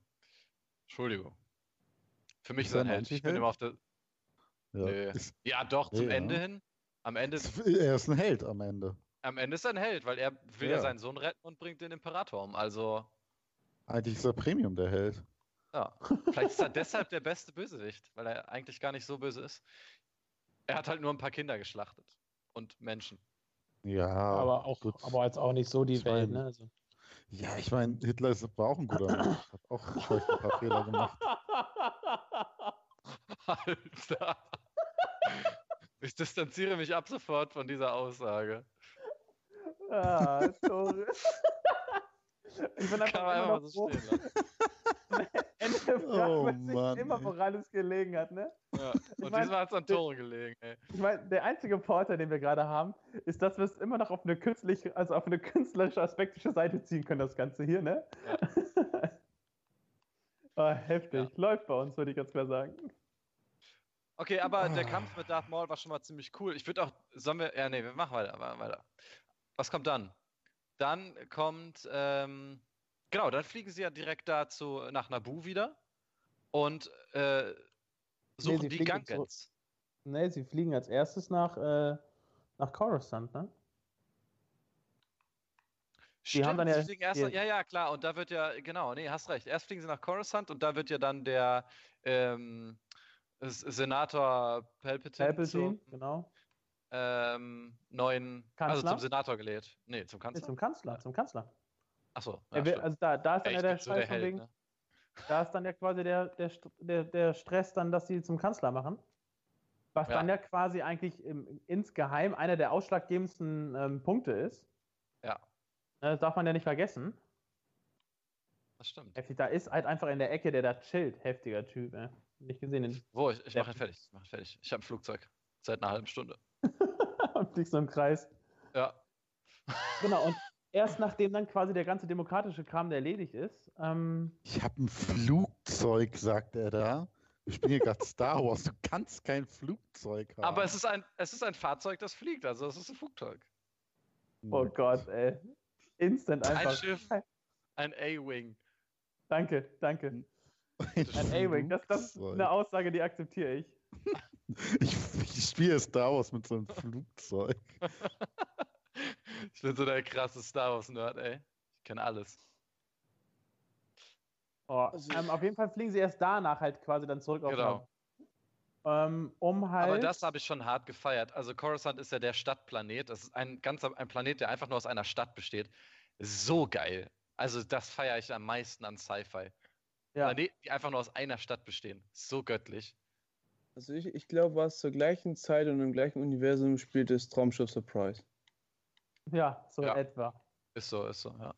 Entschuldigung. Für mich ist er ein Held. Ich bin immer auf der. Ja, nee. ja doch, zum ja. Ende hin. Am Ende. Er ist ein Held am Ende. Am Ende ist er ein Held, weil er will ja, ja seinen Sohn retten und bringt den Imperator um. Also. Eigentlich ist er Premium der Held. Ja. Vielleicht ist er deshalb der beste Bösewicht, weil er eigentlich gar nicht so böse ist. Er hat halt nur ein paar Kinder geschlachtet. Und Menschen. Ja. Aber auch, gut. aber jetzt auch nicht so die ich Welt, mein, ne? Also. Ja, ich meine, Hitler ist, war auch ein guter Mensch. Hat auch vielleicht ein paar Fehler gemacht. Alter. Ich distanziere mich ab sofort von dieser Aussage. Ah, sorry. ich bin einfach Kann immer so stehen lassen. Ende fragt oh, man sich Mann, immer, woran es gelegen hat, ne? Ja. Und ich mein, diesmal hat es an Tore gelegen, ey. Ich meine, der einzige Vorteil, den wir gerade haben, ist, dass wir es immer noch auf eine künstliche, also auf eine künstlerische, aspektische Seite ziehen können, das Ganze hier, ne? Ja. oh, heftig. Ja. Läuft bei uns, würde ich ganz klar sagen. Okay, aber oh. der Kampf mit Darth Maul war schon mal ziemlich cool. Ich würde auch, sollen wir, ja, nee, wir machen weiter, weiter. Was kommt dann? Dann kommt, ähm, genau, dann fliegen sie ja direkt dazu nach Naboo wieder und äh, suchen nee, die Gangans. Nee, sie fliegen als erstes nach, äh, nach Coruscant, ne? Stimmt, haben dann ja, erst, ja, ja, klar, und da wird ja, genau, nee, hast recht. Erst fliegen sie nach Coruscant und da wird ja dann der, ähm, Senator Palpatine, Palpatine zum, genau. Ähm, neuen, Kanzler? also zum Senator gelegt. Nee, zum Kanzler. Nee, zum Kanzler, zum Kanzler. Achso. Ja, also da, da ist dann ja, der Stress so der Held, wegen, ne? Da ist dann ja quasi der, der, der, der Stress dann, dass sie zum Kanzler machen. Was ja. dann ja quasi eigentlich im, insgeheim einer der ausschlaggebendsten ähm, Punkte ist. Ja. Ne, das darf man ja nicht vergessen. Das stimmt. Heftig, da ist halt einfach in der Ecke, der da chillt. Heftiger Typ, ey. Nicht gesehen. Wo? Ich, ich mache ihn fertig. Ich mach ihn fertig. Ich habe ein Flugzeug. Seit einer halben Stunde. und fliegst so im Kreis. Ja. Genau, und erst nachdem dann quasi der ganze demokratische Kram erledigt ist. Ähm, ich habe ein Flugzeug, sagt er da. Ich bin hier gerade Star Wars. Du kannst kein Flugzeug haben. Aber es ist, ein, es ist ein Fahrzeug, das fliegt. Also es ist ein Flugzeug. Oh Gott, ey. Instant einfach. Ein Schiff, ein A-Wing. Danke, danke. Ein A-Wing, das, das ist eine Aussage, die akzeptiere ich. Ich, ich spiele Star Wars mit so einem Flugzeug. ich bin so der krasse Star Wars-Nerd, ey. Ich kenne alles. Oh, also ähm, auf jeden Fall fliegen sie erst danach halt quasi dann zurück auf genau. Ähm, um halt. Aber das habe ich schon hart gefeiert. Also Coruscant ist ja der Stadtplanet. Das ist ein ganzer ein Planet, der einfach nur aus einer Stadt besteht. So geil. Also das feiere ich am meisten an Sci-Fi. Ja. Planeten, die einfach nur aus einer Stadt bestehen. So göttlich. Also ich, ich glaube, was zur gleichen Zeit und im gleichen Universum spielt, ist Traumschiff Surprise. Ja, so ja. etwa. Ist so, ist so, ja.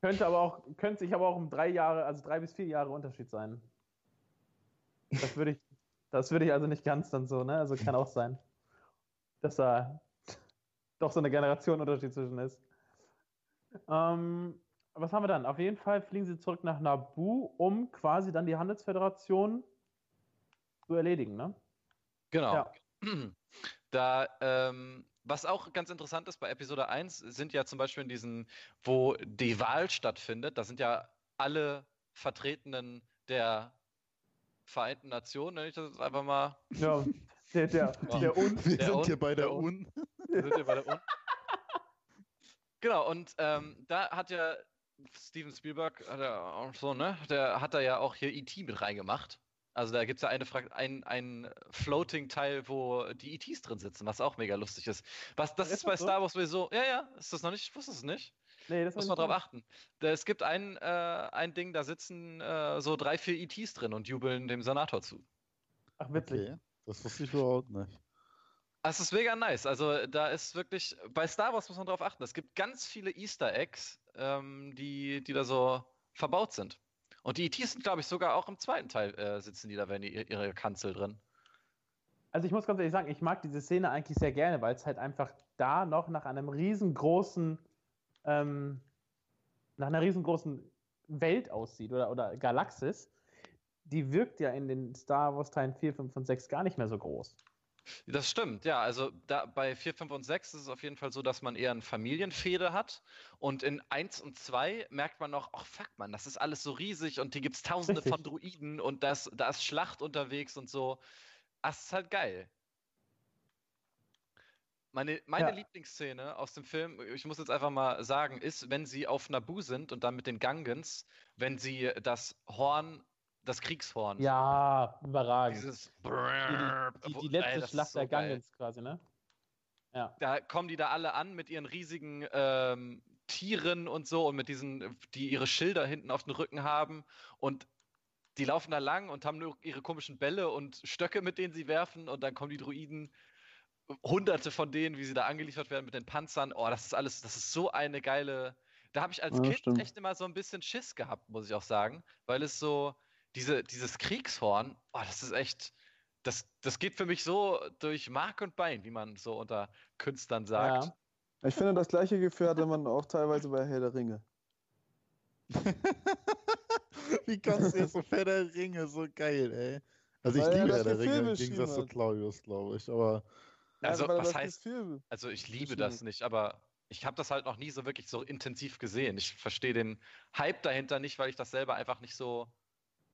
Könnte aber auch, könnte sich aber auch um drei Jahre, also drei bis vier Jahre Unterschied sein. Das würde ich, das würde ich also nicht ganz dann so, ne? Also kann auch sein, dass da doch so eine Generation Unterschied zwischen ist. Ähm, was haben wir dann? Auf jeden Fall fliegen sie zurück nach Nabu, um quasi dann die Handelsföderation zu erledigen, ne? Genau. Ja. Da ähm, was auch ganz interessant ist bei Episode 1, sind ja zum Beispiel in diesen, wo die Wahl stattfindet, da sind ja alle Vertretenen der Vereinten Nationen, nenne ich das jetzt einfach mal. Ja, der, der, der UN. Wir der sind hier bei der UN. Wir sind hier bei der UN. genau, und ähm, da hat ja Steven Spielberg, hat er auch so, ne? Der hat da ja auch hier E.T. mit reingemacht. Also da gibt es ja eine ein, ein Floating-Teil, wo die ETs drin sitzen, was auch mega lustig ist. Was, das ist, ist bei so? Star Wars sowieso. Ja, ja, ist das noch nicht? Ich wusste es nicht. Nee, das muss man drauf achten. Es gibt ein, äh, ein Ding, da sitzen äh, so drei, vier ETs drin und jubeln dem Senator zu. Ach, witzig. Okay. Das wusste ich überhaupt nicht. Es ist mega nice. Also da ist wirklich, bei Star Wars muss man drauf achten. Es gibt ganz viele Easter Eggs, ähm, die, die da so verbaut sind. Und die ETs sind, glaube ich, sogar auch im zweiten Teil äh, sitzen die da, wenn die ihre Kanzel drin. Also ich muss ganz ehrlich sagen, ich mag diese Szene eigentlich sehr gerne, weil es halt einfach da noch nach einem riesengroßen, ähm, nach einer riesengroßen Welt aussieht oder, oder Galaxis. Die wirkt ja in den Star Wars Teilen 4, 5 und 6 gar nicht mehr so groß. Das stimmt, ja. Also da, bei 4, 5 und 6 ist es auf jeden Fall so, dass man eher eine Familienfehde hat. Und in 1 und 2 merkt man noch, ach fuck man, das ist alles so riesig und hier gibt es tausende Richtig. von Druiden und das, da ist Schlacht unterwegs und so. Das ist halt geil. Meine, meine ja. Lieblingsszene aus dem Film, ich muss jetzt einfach mal sagen, ist, wenn sie auf Naboo sind und dann mit den Gangans, wenn sie das Horn das Kriegshorn. Ja, überragend. Dieses die, die, die letzte ey, Schlacht so der Gangans quasi, ne? Ja. Da kommen die da alle an mit ihren riesigen ähm, Tieren und so und mit diesen, die ihre Schilder hinten auf dem Rücken haben und die laufen da lang und haben nur ihre komischen Bälle und Stöcke, mit denen sie werfen und dann kommen die Druiden, hunderte von denen, wie sie da angeliefert werden mit den Panzern. Oh, das ist alles, das ist so eine geile. Da habe ich als ja, Kind stimmt. echt immer so ein bisschen Schiss gehabt, muss ich auch sagen, weil es so, diese, dieses Kriegshorn, oh, das ist echt, das, das geht für mich so durch Mark und Bein, wie man so unter Künstlern sagt. Ja. Ich finde, das gleiche Gefühl hatte man auch teilweise bei Herr der Ringe. wie kannst du jetzt so Herr der Ringe, so geil, ey. Also ich Weil liebe Herr der Ringe im Gegensatz zu Claudius, glaube ich, aber... Also, ja, was heißt, also ich liebe das nicht, aber ich habe das halt noch nie so wirklich so intensiv gesehen. Ich verstehe den Hype dahinter nicht, weil ich das selber einfach nicht so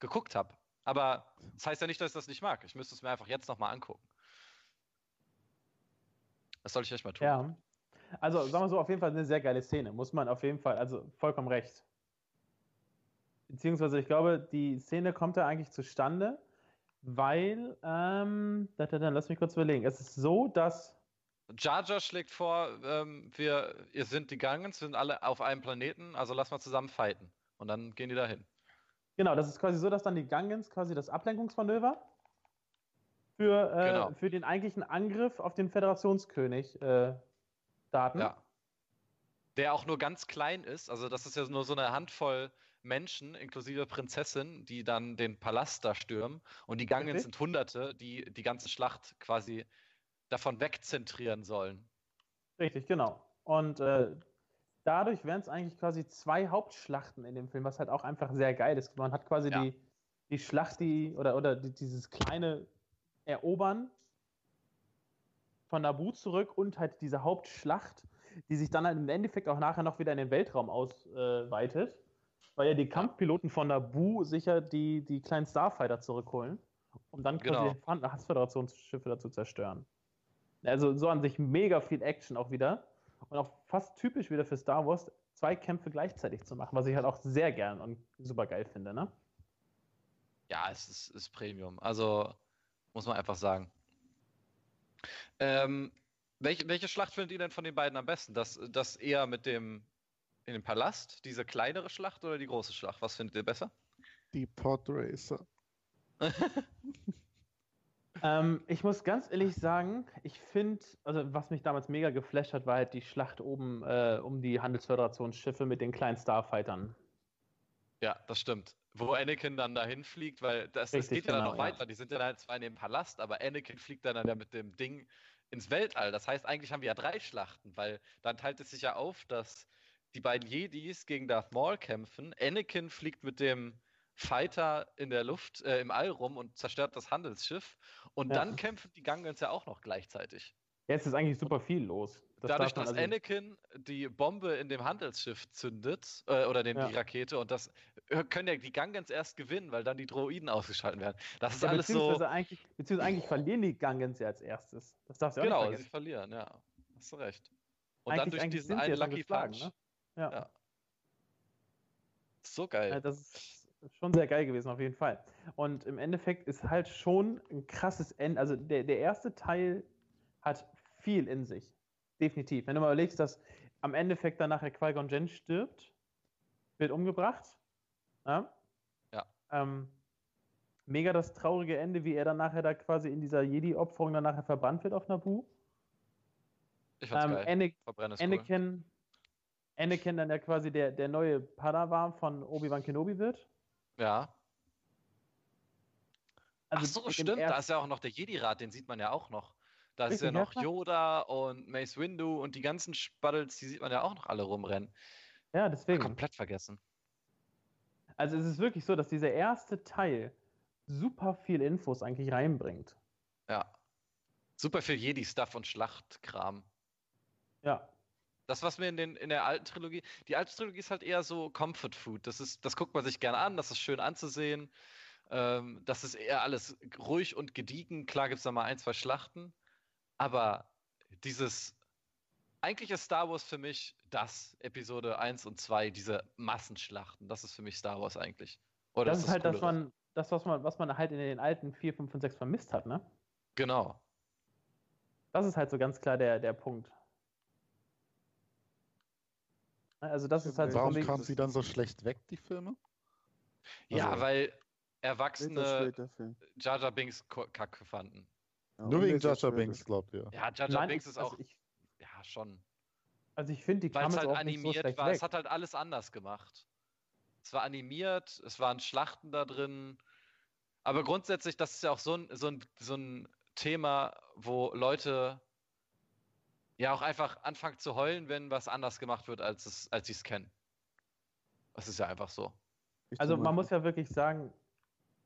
geguckt habe. Aber das heißt ja nicht, dass ich das nicht mag. Ich müsste es mir einfach jetzt nochmal angucken. Was soll ich echt mal tun? Ja. Also, sagen wir so, auf jeden Fall eine sehr geile Szene. Muss man auf jeden Fall, also vollkommen recht. Beziehungsweise, ich glaube, die Szene kommt da eigentlich zustande, weil, ähm, dann lass mich kurz überlegen. Es ist so, dass. Jar Jar schlägt vor, ähm, wir, ihr sind die Gangens, wir sind alle auf einem Planeten, also lass mal zusammen fighten. Und dann gehen die dahin. Genau, das ist quasi so, dass dann die Gangens quasi das Ablenkungsmanöver für, äh, genau. für den eigentlichen Angriff auf den Föderationskönig äh, Daten. Ja. Der auch nur ganz klein ist. Also, das ist ja nur so eine Handvoll Menschen, inklusive Prinzessin, die dann den Palast da stürmen. Und die Gangen sind Hunderte, die die ganze Schlacht quasi davon wegzentrieren sollen. Richtig, genau. Und äh, dadurch wären es eigentlich quasi zwei Hauptschlachten in dem Film, was halt auch einfach sehr geil ist. Man hat quasi ja. die, die Schlacht, die, oder, oder die, dieses kleine Erobern von Nabu zurück und halt diese Hauptschlacht, die sich dann halt im Endeffekt auch nachher noch wieder in den Weltraum ausweitet, äh, weil ja die Kampfpiloten von Nabu sicher die, die kleinen Starfighter zurückholen, um dann quasi genau. die Hassföderationsschiffe dazu zerstören. Also so an sich mega viel Action auch wieder und auch fast typisch wieder für Star Wars, zwei Kämpfe gleichzeitig zu machen, was ich halt auch sehr gern und super geil finde, ne? Ja, es ist, ist Premium. Also muss man einfach sagen. Ähm, welche, welche Schlacht findet ihr denn von den beiden am besten? Das, das eher mit dem in dem Palast, diese kleinere Schlacht oder die große Schlacht? Was findet ihr besser? Die Podracer. ähm, ich muss ganz ehrlich sagen, ich finde, also was mich damals mega geflasht hat, war halt die Schlacht oben äh, um die Handelsföderationsschiffe mit den kleinen Starfightern. Ja, das stimmt. Wo Anakin dann dahin fliegt, weil das, Richtig, das geht ja genau, dann noch weiter. Die sind ja dann zwar in dem Palast, aber Anakin fliegt dann, dann ja mit dem Ding ins Weltall. Das heißt, eigentlich haben wir ja drei Schlachten, weil dann teilt es sich ja auf, dass die beiden Jedis gegen Darth Maul kämpfen. Anakin fliegt mit dem Fighter in der Luft, äh, im All rum und zerstört das Handelsschiff. Und ja. dann kämpfen die Gangans ja auch noch gleichzeitig. Jetzt ist eigentlich super viel los. Das Dadurch, dass also Anakin die Bombe in dem Handelsschiff zündet, äh, oder den, ja. die Rakete, und das äh, können ja die Gangans erst gewinnen, weil dann die Droiden ausgeschaltet werden. Das ist ja, alles beziehungsweise so. Eigentlich, beziehungsweise eigentlich verlieren die Gangans ja als erstes. Das darfst du genau, auch nicht Genau, sie verlieren, ja. Hast du recht. Und eigentlich, dann durch diesen einen Lucky Punch. Ne? Ja. ja. So geil. Ja, das ist schon sehr geil gewesen, auf jeden Fall. Und im Endeffekt ist halt schon ein krasses Ende. Also der, der erste Teil hat viel in sich. Definitiv. Wenn du mal überlegst, dass am Endeffekt dann nachher Qui-Gon Jinn stirbt, wird umgebracht. Ja. ja. Ähm, mega das traurige Ende, wie er dann nachher da quasi in dieser Jedi-Opferung dann nachher verbannt wird auf Naboo. Ich fand's ähm, geil. Anakin, Anakin, Anakin dann ja quasi der, der neue Padawan von Obi-Wan Kenobi wird. Ja. Also Ach so, stimmt. Da ist ja auch noch der Jedi-Rat, den sieht man ja auch noch. Da ist ja noch Yoda und Mace Windu und die ganzen Spuddles, die sieht man ja auch noch alle rumrennen. Ja, deswegen. Komplett vergessen. Also es ist wirklich so, dass dieser erste Teil super viel Infos eigentlich reinbringt. Ja. Super viel Jedi-Stuff und Schlachtkram. Ja. Das, was mir in, den, in der alten Trilogie, die alte Trilogie ist halt eher so Comfort Food. Das, ist, das guckt man sich gerne an, das ist schön anzusehen. Ähm, das ist eher alles ruhig und gediegen. Klar gibt es da mal ein, zwei Schlachten. Aber dieses, eigentlich ist Star Wars für mich das, Episode 1 und 2, diese Massenschlachten. Das ist für mich Star Wars eigentlich. Oder das ist, ist halt das, man, das was, man, was man halt in den alten 4, 5 und 6 vermisst hat, ne? Genau. Das ist halt so ganz klar der, der Punkt. Also das ist halt Warum so kamen sie dann so schlecht weg, die Filme? Ja, also, weil Erwachsene Jar Jar Binks kacke fanden. Ja, Nur wegen Jar Jar Binks, glaubt ihr? Ja, Jar Jar Binks ist also auch. Ich, ja, schon. Also ich finde, die Weil es halt animiert so war. Weg. Es hat halt alles anders gemacht. Es war animiert, es waren Schlachten da drin. Aber grundsätzlich, das ist ja auch so ein, so ein, so ein Thema, wo Leute ja auch einfach anfangen zu heulen, wenn was anders gemacht wird, als, es, als sie es kennen. Das ist ja einfach so. Also man muss ja wirklich sagen,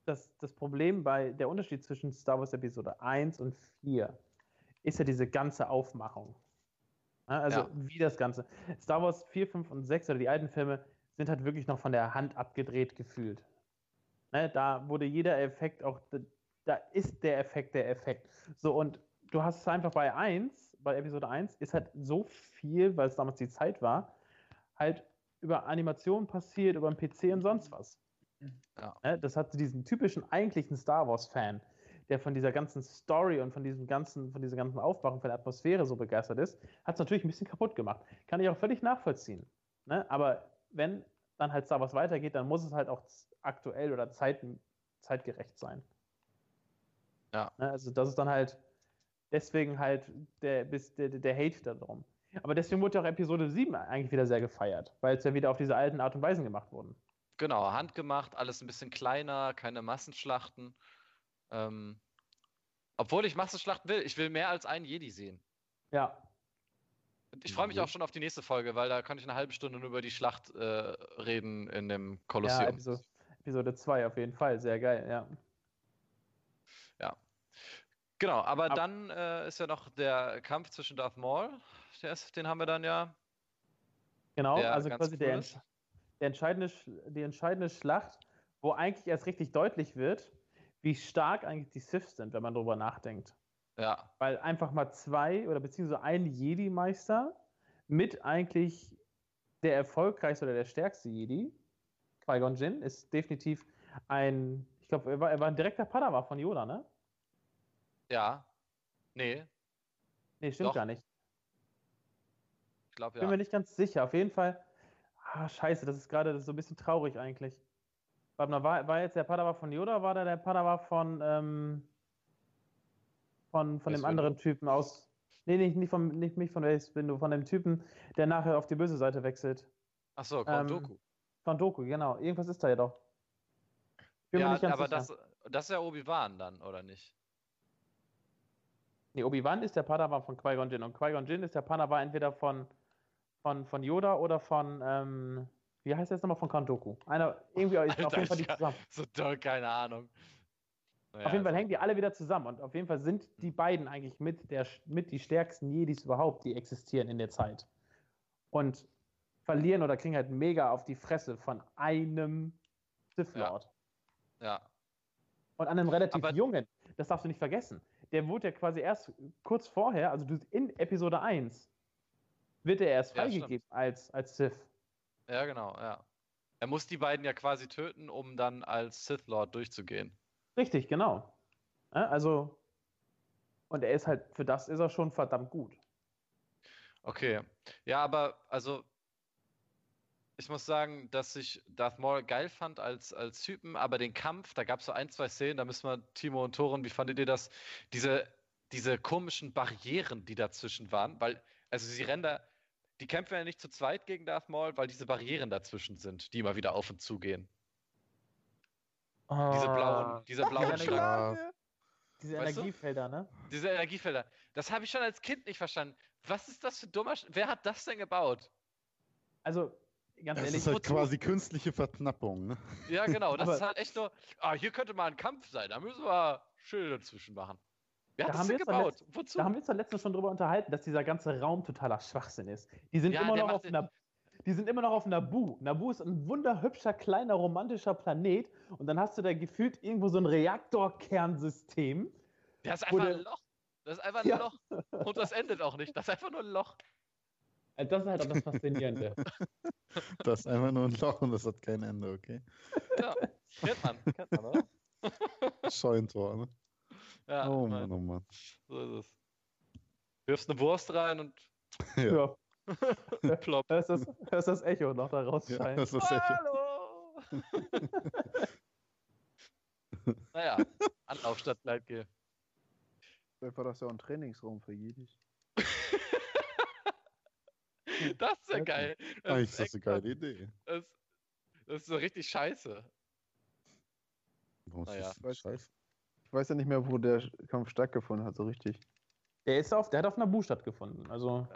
dass das Problem bei der Unterschied zwischen Star Wars Episode 1 und 4 ist ja diese ganze Aufmachung. Also ja. wie das Ganze. Star Wars 4, 5 und 6 oder die alten Filme sind halt wirklich noch von der Hand abgedreht gefühlt. Ne, da wurde jeder Effekt auch, da ist der Effekt der Effekt. So, und du hast es einfach bei 1, bei Episode 1 ist halt so viel, weil es damals die Zeit war, halt über Animationen passiert, über den PC und sonst was. Ja. Ne, das hat diesen typischen eigentlichen Star Wars-Fan, der von dieser ganzen Story und von diesem ganzen, von dieser ganzen Aufmachung, von der Atmosphäre so begeistert ist, hat es natürlich ein bisschen kaputt gemacht. Kann ich auch völlig nachvollziehen. Ne? Aber wenn dann halt Star Wars weitergeht, dann muss es halt auch aktuell oder zeit, zeitgerecht sein. Ja. Ne, also das ist dann halt deswegen halt der, bis, der, der Hate darum. Aber deswegen wurde ja auch Episode 7 eigentlich wieder sehr gefeiert, weil es ja wieder auf diese alten Art und Weisen gemacht wurden. Genau, handgemacht, alles ein bisschen kleiner, keine Massenschlachten. Ähm, obwohl ich Massenschlachten will, ich will mehr als einen Jedi sehen. Ja. Ich freue mich Mhm. auch schon auf die nächste Folge, weil da kann ich eine halbe Stunde nur über die Schlacht äh, reden in dem Kolosseum. Ja, Episode, Episode 2 auf jeden Fall, sehr geil, ja. Genau, aber Ab- dann äh, ist ja noch der Kampf zwischen Darth Maul. Der ist, den haben wir dann ja. Genau, Der also quasi der, cool entsch ist. der entscheidende, Sch- die entscheidende Schlacht, wo eigentlich erst richtig deutlich wird, wie stark eigentlich die Sith sind, wenn man darüber nachdenkt. Ja, Weil einfach mal zwei oder beziehungsweise ein Jedi-Meister mit eigentlich der erfolgreichste oder der stärkste Jedi, Qui-Gon Jinn, ist definitiv ein, ich glaube, er war, er war ein direkter Padawan von Yoda, ne? Ja. Nee, Nee, stimmt Doch. gar nicht. ich glaube Bin ja. mir nicht ganz sicher. Auf jeden Fall, ah, scheiße, das ist gerade so ein bisschen traurig eigentlich. Warte mal, war, war jetzt der Padawan von Yoda oder war der der Padawan von, ähm, von, von Mace dem anderen Typen aus. Nee, nicht, nicht, von, nicht, nicht von Ace Windu, von dem Typen, der nachher auf die böse Seite wechselt. Achso, Ähm, Doku. Von Doku, genau. Irgendwas ist da ja doch. Bin Ja, aber sicher. das, das ist ja Obi-Wan dann, oder nicht? Nee, Obi-Wan ist der Padawan von Qui-Gon Jinn und Qui-Gon Jinn ist der Padawan entweder von, von, von Yoda oder von, ähm, wie heißt der jetzt nochmal, von Count Dooku. Einer, irgendwie ist Alter, auf jeden Fall die zusammen. So doll, keine Ahnung. Naja, auf jeden Fall also- hängen die alle wieder zusammen und auf jeden Fall sind die beiden eigentlich mit, der, mit die stärksten Jedis überhaupt, die existieren in der Zeit. Und verlieren oder kriegen halt mega auf die Fresse von einem Sith Ja. Lord. Ja, Und an einem relativ Aber- jungen, das darfst du nicht vergessen. Der wurde ja quasi erst kurz vorher, also du, in Episode 1, wird er erst Ja, stimmt. freigegeben als, als Sith. ja, genau, ja. Er muss die beiden ja quasi töten, um dann als Sith Lord durchzugehen. Richtig, genau. Ja, also, und er ist halt, für das ist er schon verdammt gut. Okay. Ja, aber also ich muss sagen, dass ich Darth Maul geil fand als, als Typen, aber den Kampf, da gab es so ein, zwei Szenen, da müssen wir, Timo und Toren, wie fandet ihr das? Diese, diese komischen Barrieren, die dazwischen waren, weil, also sie rennen da, die kämpfen ja nicht zu zweit gegen Darth Maul, weil diese Barrieren dazwischen sind, die immer wieder auf und zu gehen. Diese blauen, diese blauen Ja, Schlangen. Diese Weißt du? Energiefelder, ne? diese Energiefelder. Das habe ich schon als Kind nicht verstanden. Was ist das für dummer, Sch wer hat das denn gebaut? Also, ganz Das ehrlich, ist halt quasi künstliche Verknappung. Ne? Ja, genau. Das ist halt echt nur, ah, hier könnte mal ein Kampf sein. Da müssen wir Schilde dazwischen machen. Wer Da hat das haben gebaut? Wozu? da haben wir uns doch letztens schon drüber unterhalten, dass dieser ganze Raum totaler Schwachsinn ist. Die sind Ja, immer noch auf einer die sind immer noch auf Nabu. Nabu ist ein wunderhübscher, kleiner, romantischer Planet. Und dann hast du da gefühlt irgendwo so ein Reaktorkernsystem. Das ist einfach ein Loch. Das ist einfach ein Ja. Loch. Und das endet auch nicht. Das ist einfach nur ein Loch. Äh, Das ist halt auch das Faszinierende. Das ist einfach nur ein Loch und das hat kein Ende, okay? Ja. Kennt man. Kennt man, oder? Scheuntor, ne? Ja, oh mein, Mann, oh Mann. so ist es. Wirfst eine Wurst rein und Ja. ja. plopp. Hörst das, hörst das Echo noch da Ja, rausschreien. das ist echt. Hallo! naja, Anlauf statt Gleitgel. Vielleicht war das ja auch ein Trainingsraum für Jedis. Das ist ja Ja, geil. Das Eigentlich ist das eine geile Idee. Das, das ist so richtig scheiße. Warum ist Naja. das scheiße? Ich weiß ja nicht mehr, wo der Kampf stattgefunden hat, so richtig. Der, ist auf, der hat auf Nabu stattgefunden. Also,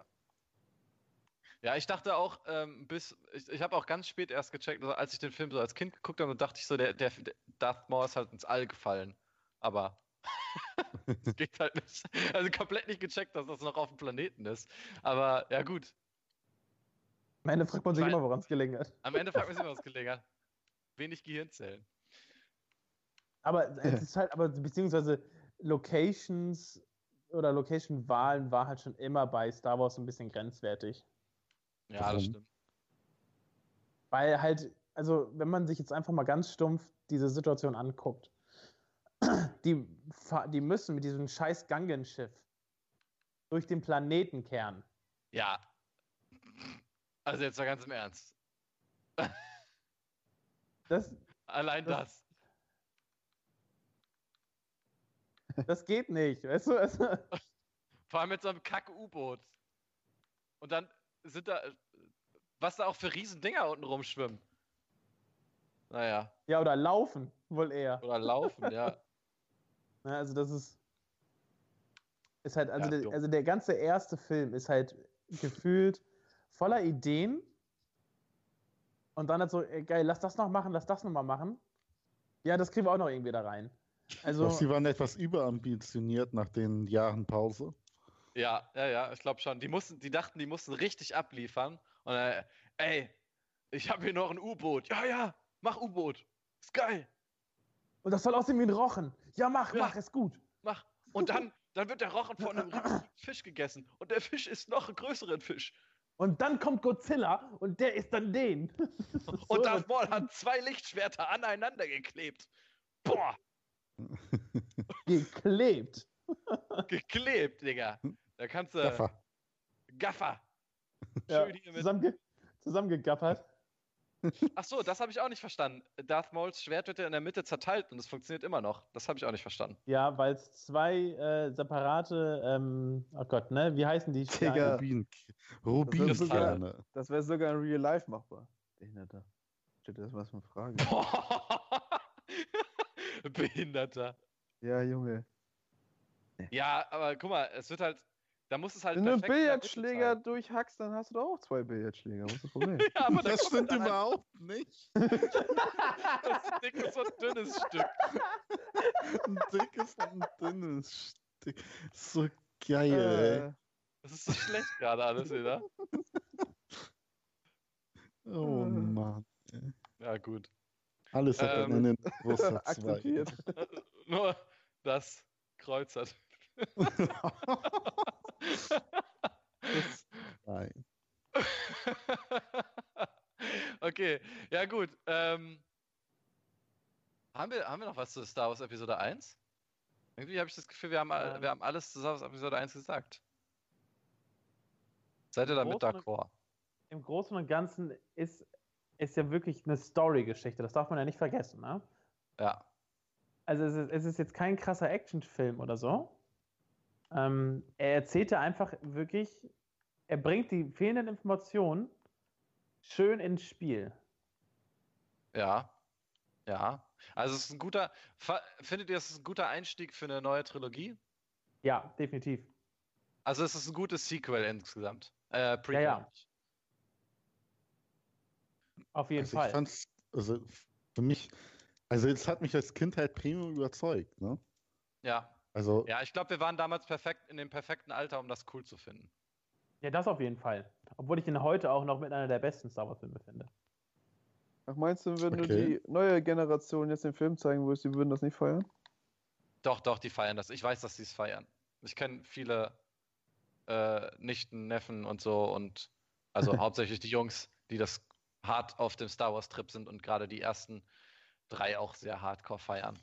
Ja, ich dachte auch, ähm, bis, ich, ich habe auch ganz spät erst gecheckt, also als ich den Film so als Kind geguckt habe, dachte ich so, der, der, der Darth Maul ist halt ins All gefallen. Aber es geht halt nicht. Also komplett nicht gecheckt, dass das noch auf dem Planeten ist. Aber ja gut, am Ende fragt man sich Weil- immer, woran es gelegen hat. am Ende fragt man sich immer, was gelegen hat. Wenig Gehirnzellen. Aber es ist halt, aber beziehungsweise Locations oder Location-Wahlen war halt schon immer bei Star Wars ein bisschen grenzwertig. Ja, das stimmt. Weil halt, also wenn man sich jetzt einfach mal ganz stumpf diese Situation anguckt, die, die müssen mit diesem scheiß Gangenschiff durch den Planetenkern. Ja. Also jetzt mal ganz im Ernst. Das, Allein Das- das. Das geht nicht, weißt du? Also, Vor allem mit so einem Kack-U-Boot. Und dann sind da, was da auch für Riesendinger unten rumschwimmen. Naja. ja, oder laufen, wohl eher. Oder laufen, ja. Ja, also das ist. Ist halt, also, Ja, der, also der ganze erste Film ist halt gefühlt voller Ideen. Und dann halt so, ey, geil, lass das noch machen, lass das noch mal machen. Ja, das kriegen wir auch noch irgendwie da rein. Also, sie waren etwas überambitioniert nach den Jahren Pause. Ja, ja, ja, ich glaube schon. Die mussten, die dachten, die mussten richtig abliefern. Und äh, ey, ich habe hier noch ein U-Boot. Ja, ja, mach U-Boot. Ist geil. und das soll aussehen wie ein Rochen. Ja, mach, Ja. mach, ist gut. Mach. Und dann, dann wird der Rochen von einem riesigen Fisch gegessen. Und der Fisch ist noch einen größeren Fisch. Und dann kommt Godzilla und der ist dann den. Und So Darth wird- Maul hat zwei Lichtschwerter aneinander geklebt. Boah, geklebt. geklebt, Digga. Da kannst du. Gaffer. Gaffer. Ja, Schön hier mit. zusammenge. Ach so, das habe ich auch nicht verstanden. Darth Mauls Schwert wird ja in der Mitte zerteilt und es funktioniert immer noch. Das habe ich auch nicht verstanden. Ja, weil es zwei äh, separate, ähm, oh Gott, ne? Wie heißen die? Digga. Rubin, sogar- Rubinkerne. Das wäre sogar in Real Life machbar. Behinderter. Steht das was eine Frage? Behinderter. Ja, Junge. Ja, aber guck mal, es wird halt. Da muss es halt. Wenn du einen Billardschläger durchhackst, dann hast du doch auch zwei Billardschläger. Was ist das Problem? Ja, aber da Das stimmt halt überhaupt nicht. das dickes und dünnes Stück. Ein dickes und ein dünnes Stück. So geil, Äh, Das ist so schlecht gerade alles wieder. Oh Mann. Ja, gut. Alles hat Ähm, einen zwei. akzeptiert. Nur das Kreuz hat. Nein. Okay, ja gut. Ähm, haben, wir, haben wir noch was zu Star Wars Episode 1? Irgendwie habe ich das Gefühl, wir haben, Ähm. wir haben alles zu Star Wars Episode 1 gesagt. Seid ihr damit d'accord? Im Großen und Ganzen ist, ist ja wirklich eine Story-Geschichte. Das darf man ja nicht vergessen, ne? Ja. Also es ist, es ist jetzt kein krasser Actionfilm oder so. Ähm, er erzählt ja einfach wirklich, er bringt die fehlenden Informationen schön ins Spiel. Ja. Ja. Also es ist ein guter. Findet ihr, es ist ein guter Einstieg für eine neue Trilogie? Ja, definitiv. Also es ist ein gutes Sequel insgesamt. Äh, Prequel. ja. Auf jeden Also Fall. ich fand's, also für mich, also es hat mich als Kind halt Premium überzeugt, ne? Ja. Also Ja, ich glaube, wir waren damals perfekt in dem perfekten Alter, um das cool zu finden. Ja, das auf jeden Fall. Obwohl ich ihn heute auch noch mit einer der besten Star Wars-Filme finde. Ach, meinst du, wenn Okay. du die neue Generation jetzt den Film zeigen würdest, die würden das nicht feiern? Doch, doch, die feiern das. Ich weiß, dass sie es feiern. Ich kenne viele äh, Nichten, Neffen und so und also hauptsächlich die Jungs, die das hart auf dem Star Wars Trip sind und gerade die ersten drei auch sehr hardcore feiern.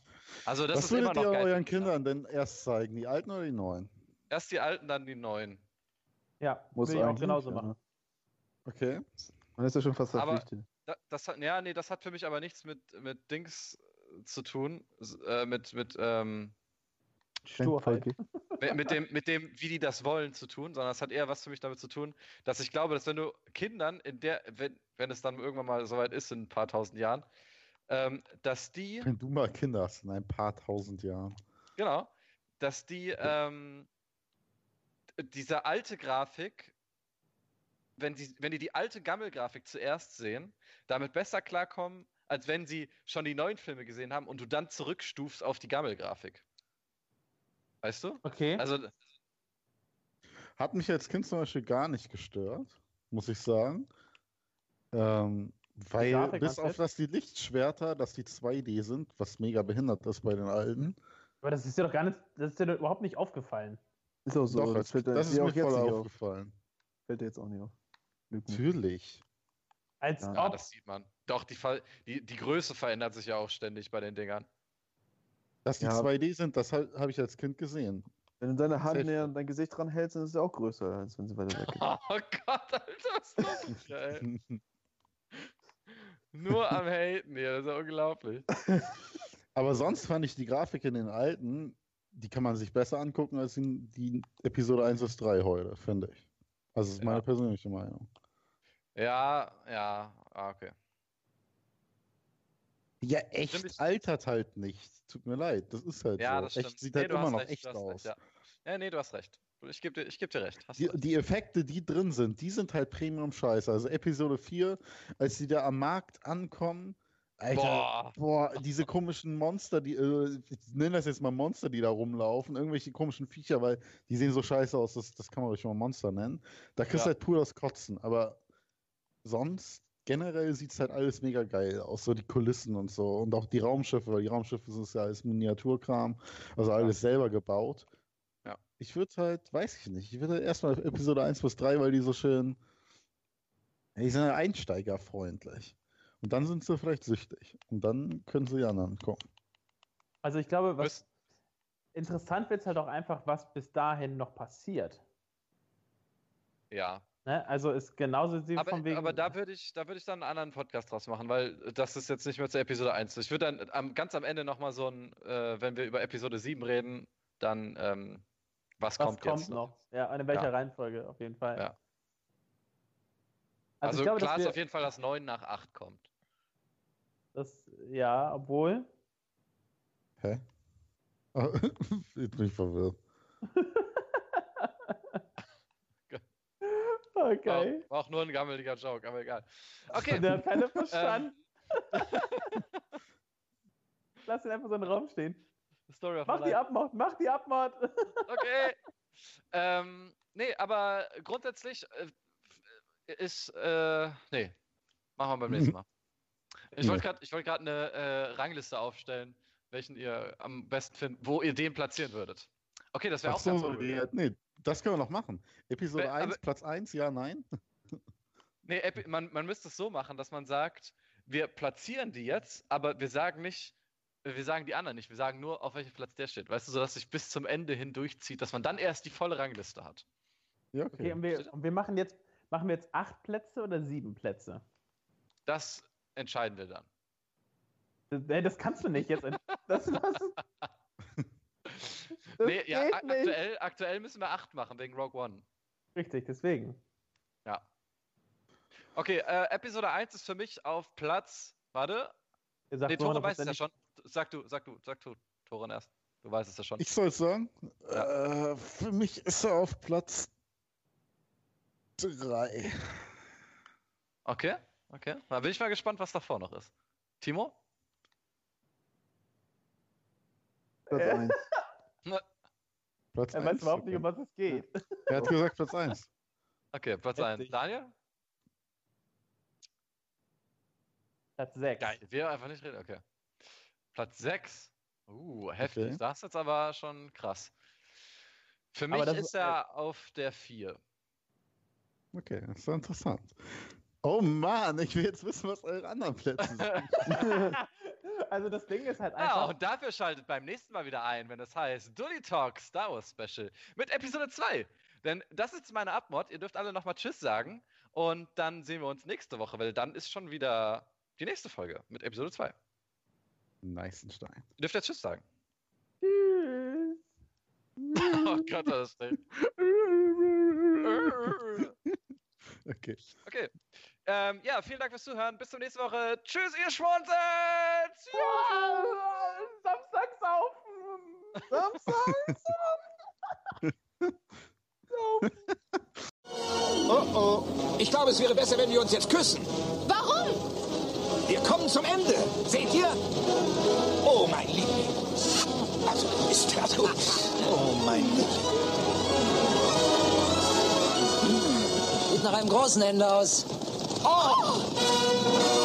Also das was ist immer würdet noch ihr geil. euren Kinder. Kindern denn erst zeigen? Die alten oder die neuen? Erst die alten, dann die neuen. Ja, Muss will ich auch genauso ja. machen. Okay. Man ist ja schon fast Aber- verpflichtet. Da, das hat, ja, nee, das hat für mich aber nichts mit, mit Dings zu tun, äh, mit, mit, ähm, Sturheit. Mit dem, mit dem, wie die das wollen, zu tun, sondern es hat eher was für mich damit zu tun, dass ich glaube, dass wenn du Kindern in der, wenn, wenn es dann irgendwann mal soweit ist, in ein paar tausend Jahren, ähm, dass die, Wenn du mal Kinder hast in ein paar tausend Jahren. genau, dass die ähm, diese alte Grafik, wenn, sie, wenn die die alte Gammelgrafik zuerst sehen, damit besser klarkommen, als wenn sie schon die neuen Filme gesehen haben und du dann zurückstufst auf die Gammelgrafik. Weißt du? Okay. Also, Hat mich als Kind zum Beispiel gar nicht gestört, muss ich sagen. Ähm, weil Grafik bis auf dass die Lichtschwerter, dass die 2D sind, was mega behindert ist bei den alten. Aber das ist dir doch gar nicht, das ist dir doch überhaupt nicht aufgefallen. Ist auch so. Doch, das als, fällt, das ist dir mir auch jetzt voll nicht auf. aufgefallen. Fällt dir jetzt auch nicht auf. Nicht. Natürlich. Als Ja, ob. das sieht man. Doch, die, die, die Größe verändert sich ja auch ständig bei den Dingern. Dass die Ja. 2D sind, das habe hab ich als Kind gesehen. Wenn du deine Hand näher an dein Gesicht dran hältst, dann ist es auch größer, als wenn sie weiter weg ist. Oh Gott, Alter, was ist das? Geil. Nur am Haten hier, das ist ja unglaublich. Aber sonst fand ich die Grafik in den alten die kann man sich besser angucken als die, die Episode 1 bis 3 heute, finde ich. Also das ist ja. meine persönliche Meinung. Ja, ja, ah, okay. Ja, echt stimmt, altert halt nicht. Tut mir leid, das ist halt ja, so. Das stimmt. Echt sieht nee, halt immer noch recht, echt aus. Recht, ja. ja, nee, du hast recht. Ich gebe dir, geb dir recht. Die, die, Effekte, die drin sind, die sind halt Premium-Scheiße. Also Episode 4, als die da am Markt ankommen, Alter, boah. boah, diese komischen Monster, die, äh, ich nenne das jetzt mal Monster, die da rumlaufen, irgendwelche komischen Viecher, weil die sehen so scheiße aus, das, das kann man ruhig mal Monster nennen. Da kriegst du ja. halt pur das Kotzen, aber sonst generell sieht es halt alles mega geil aus, so die Kulissen und so und auch die Raumschiffe, weil die Raumschiffe sind ja alles Miniaturkram, also alles ja. selber gebaut. Ja. Ich würde halt, weiß ich nicht, ich würde halt erstmal Episode 1 bis 3, weil die so schön, die sind ja einsteigerfreundlich. Und dann sind sie vielleicht süchtig. Und dann können sie die anderen kommen. Also ich glaube, was, was? interessant wird es halt auch einfach, was bis dahin noch passiert. Ja. Ne? Also ist genauso wie aber, von wegen. Aber da würde ich, da ich dann einen anderen Podcast draus machen, weil das ist jetzt nicht mehr zur Episode 1. Ich würde dann am, ganz am Ende nochmal so ein, äh, wenn wir über Episode 7 reden, dann ähm, was, was, kommt, kommt jetzt noch? Ja, in welcher ja. Reihenfolge auf jeden Fall. Ja. Also, also glaube, klar ist auf jeden Fall, dass 9 nach 8 kommt. Das, ja, obwohl. Hä? Jetzt bin ich verwirrt. okay. War, war, auch nur ein gammeliger Joke, aber egal. Okay. Der hat keiner verstanden. Lass ihn einfach so in den Raum stehen. Story of mach die Abmord, mach die Abmord. okay. ähm, nee, aber grundsätzlich äh, ist, äh, nee, machen wir beim nächsten Mal. Ich wollte gerade wollt eine äh, Rangliste aufstellen, welchen ihr am besten findet, wo ihr den platzieren würdet. Okay, das wäre auch so, ganz cool. Ja, nee, das können wir noch machen. Episode Be 1, Platz 1, ja, nein? nee, man, man müsste es so machen, dass man sagt, wir platzieren die jetzt, aber wir sagen nicht, wir sagen die anderen nicht, wir sagen nur, auf welchem Platz der steht. Weißt du, sodass sich bis zum Ende hin durchzieht, dass man dann erst die volle Rangliste hat. Ja, okay. okay und, wir, und wir machen jetzt, machen wir jetzt acht Plätze oder sieben Plätze? Das entscheiden wir dann. Nee, das kannst du nicht jetzt. Das, das, das nee, ja, aktuell, aktuell müssen wir acht machen wegen Rogue One. Richtig, deswegen. Ja. Okay, äh, Episode 1 ist für mich auf Platz. Warte. Nee, Tore weiß es ja schon. Sag du, sag du, sag du, Toren erst. Du weißt es ja schon. Ich soll es sagen. Ja. Äh, für mich ist er auf Platz 3. Okay. Okay, da bin ich mal gespannt, was davor noch ist. Timo? Platz 1. Platz er weiß überhaupt nicht, um was es geht. Er hat gesagt Platz 1. Okay, Platz 1. Daniel? Platz 6. Geil, wir einfach nicht reden. Okay. Platz 6. Uh, heftig. Okay. Das ist jetzt aber schon krass. Für mich ist, ist er auf der 4. Okay, das ist interessant. Oh Mann, ich will jetzt wissen, was eure anderen Plätze sind. also das Ding ist halt einfach. Ja, und dafür schaltet beim nächsten Mal wieder ein, wenn es heißt Dully Talk Star Wars Special mit Episode 2. Denn das ist meine Abmod. Ihr dürft alle nochmal Tschüss sagen. Und dann sehen wir uns nächste Woche, weil dann ist schon wieder die nächste Folge mit Episode 2. Neißenstein. Ihr dürft jetzt Tschüss sagen. Tschüss. oh Gott, das ist Okay. Okay. Ähm, ja, vielen Dank fürs Zuhören. Bis zur nächsten Woche. Tschüss, ihr Schwunzels! Ja! Samstag saufen! Samstag saufen! oh oh. Ich glaube, es wäre besser, wenn wir uns jetzt küssen. Warum? Wir kommen zum Ende. Seht ihr? Oh, mein Liebling. Also, ist das gut. Oh, mein Liebling. Sieht nach einem großen Ende aus. Oh!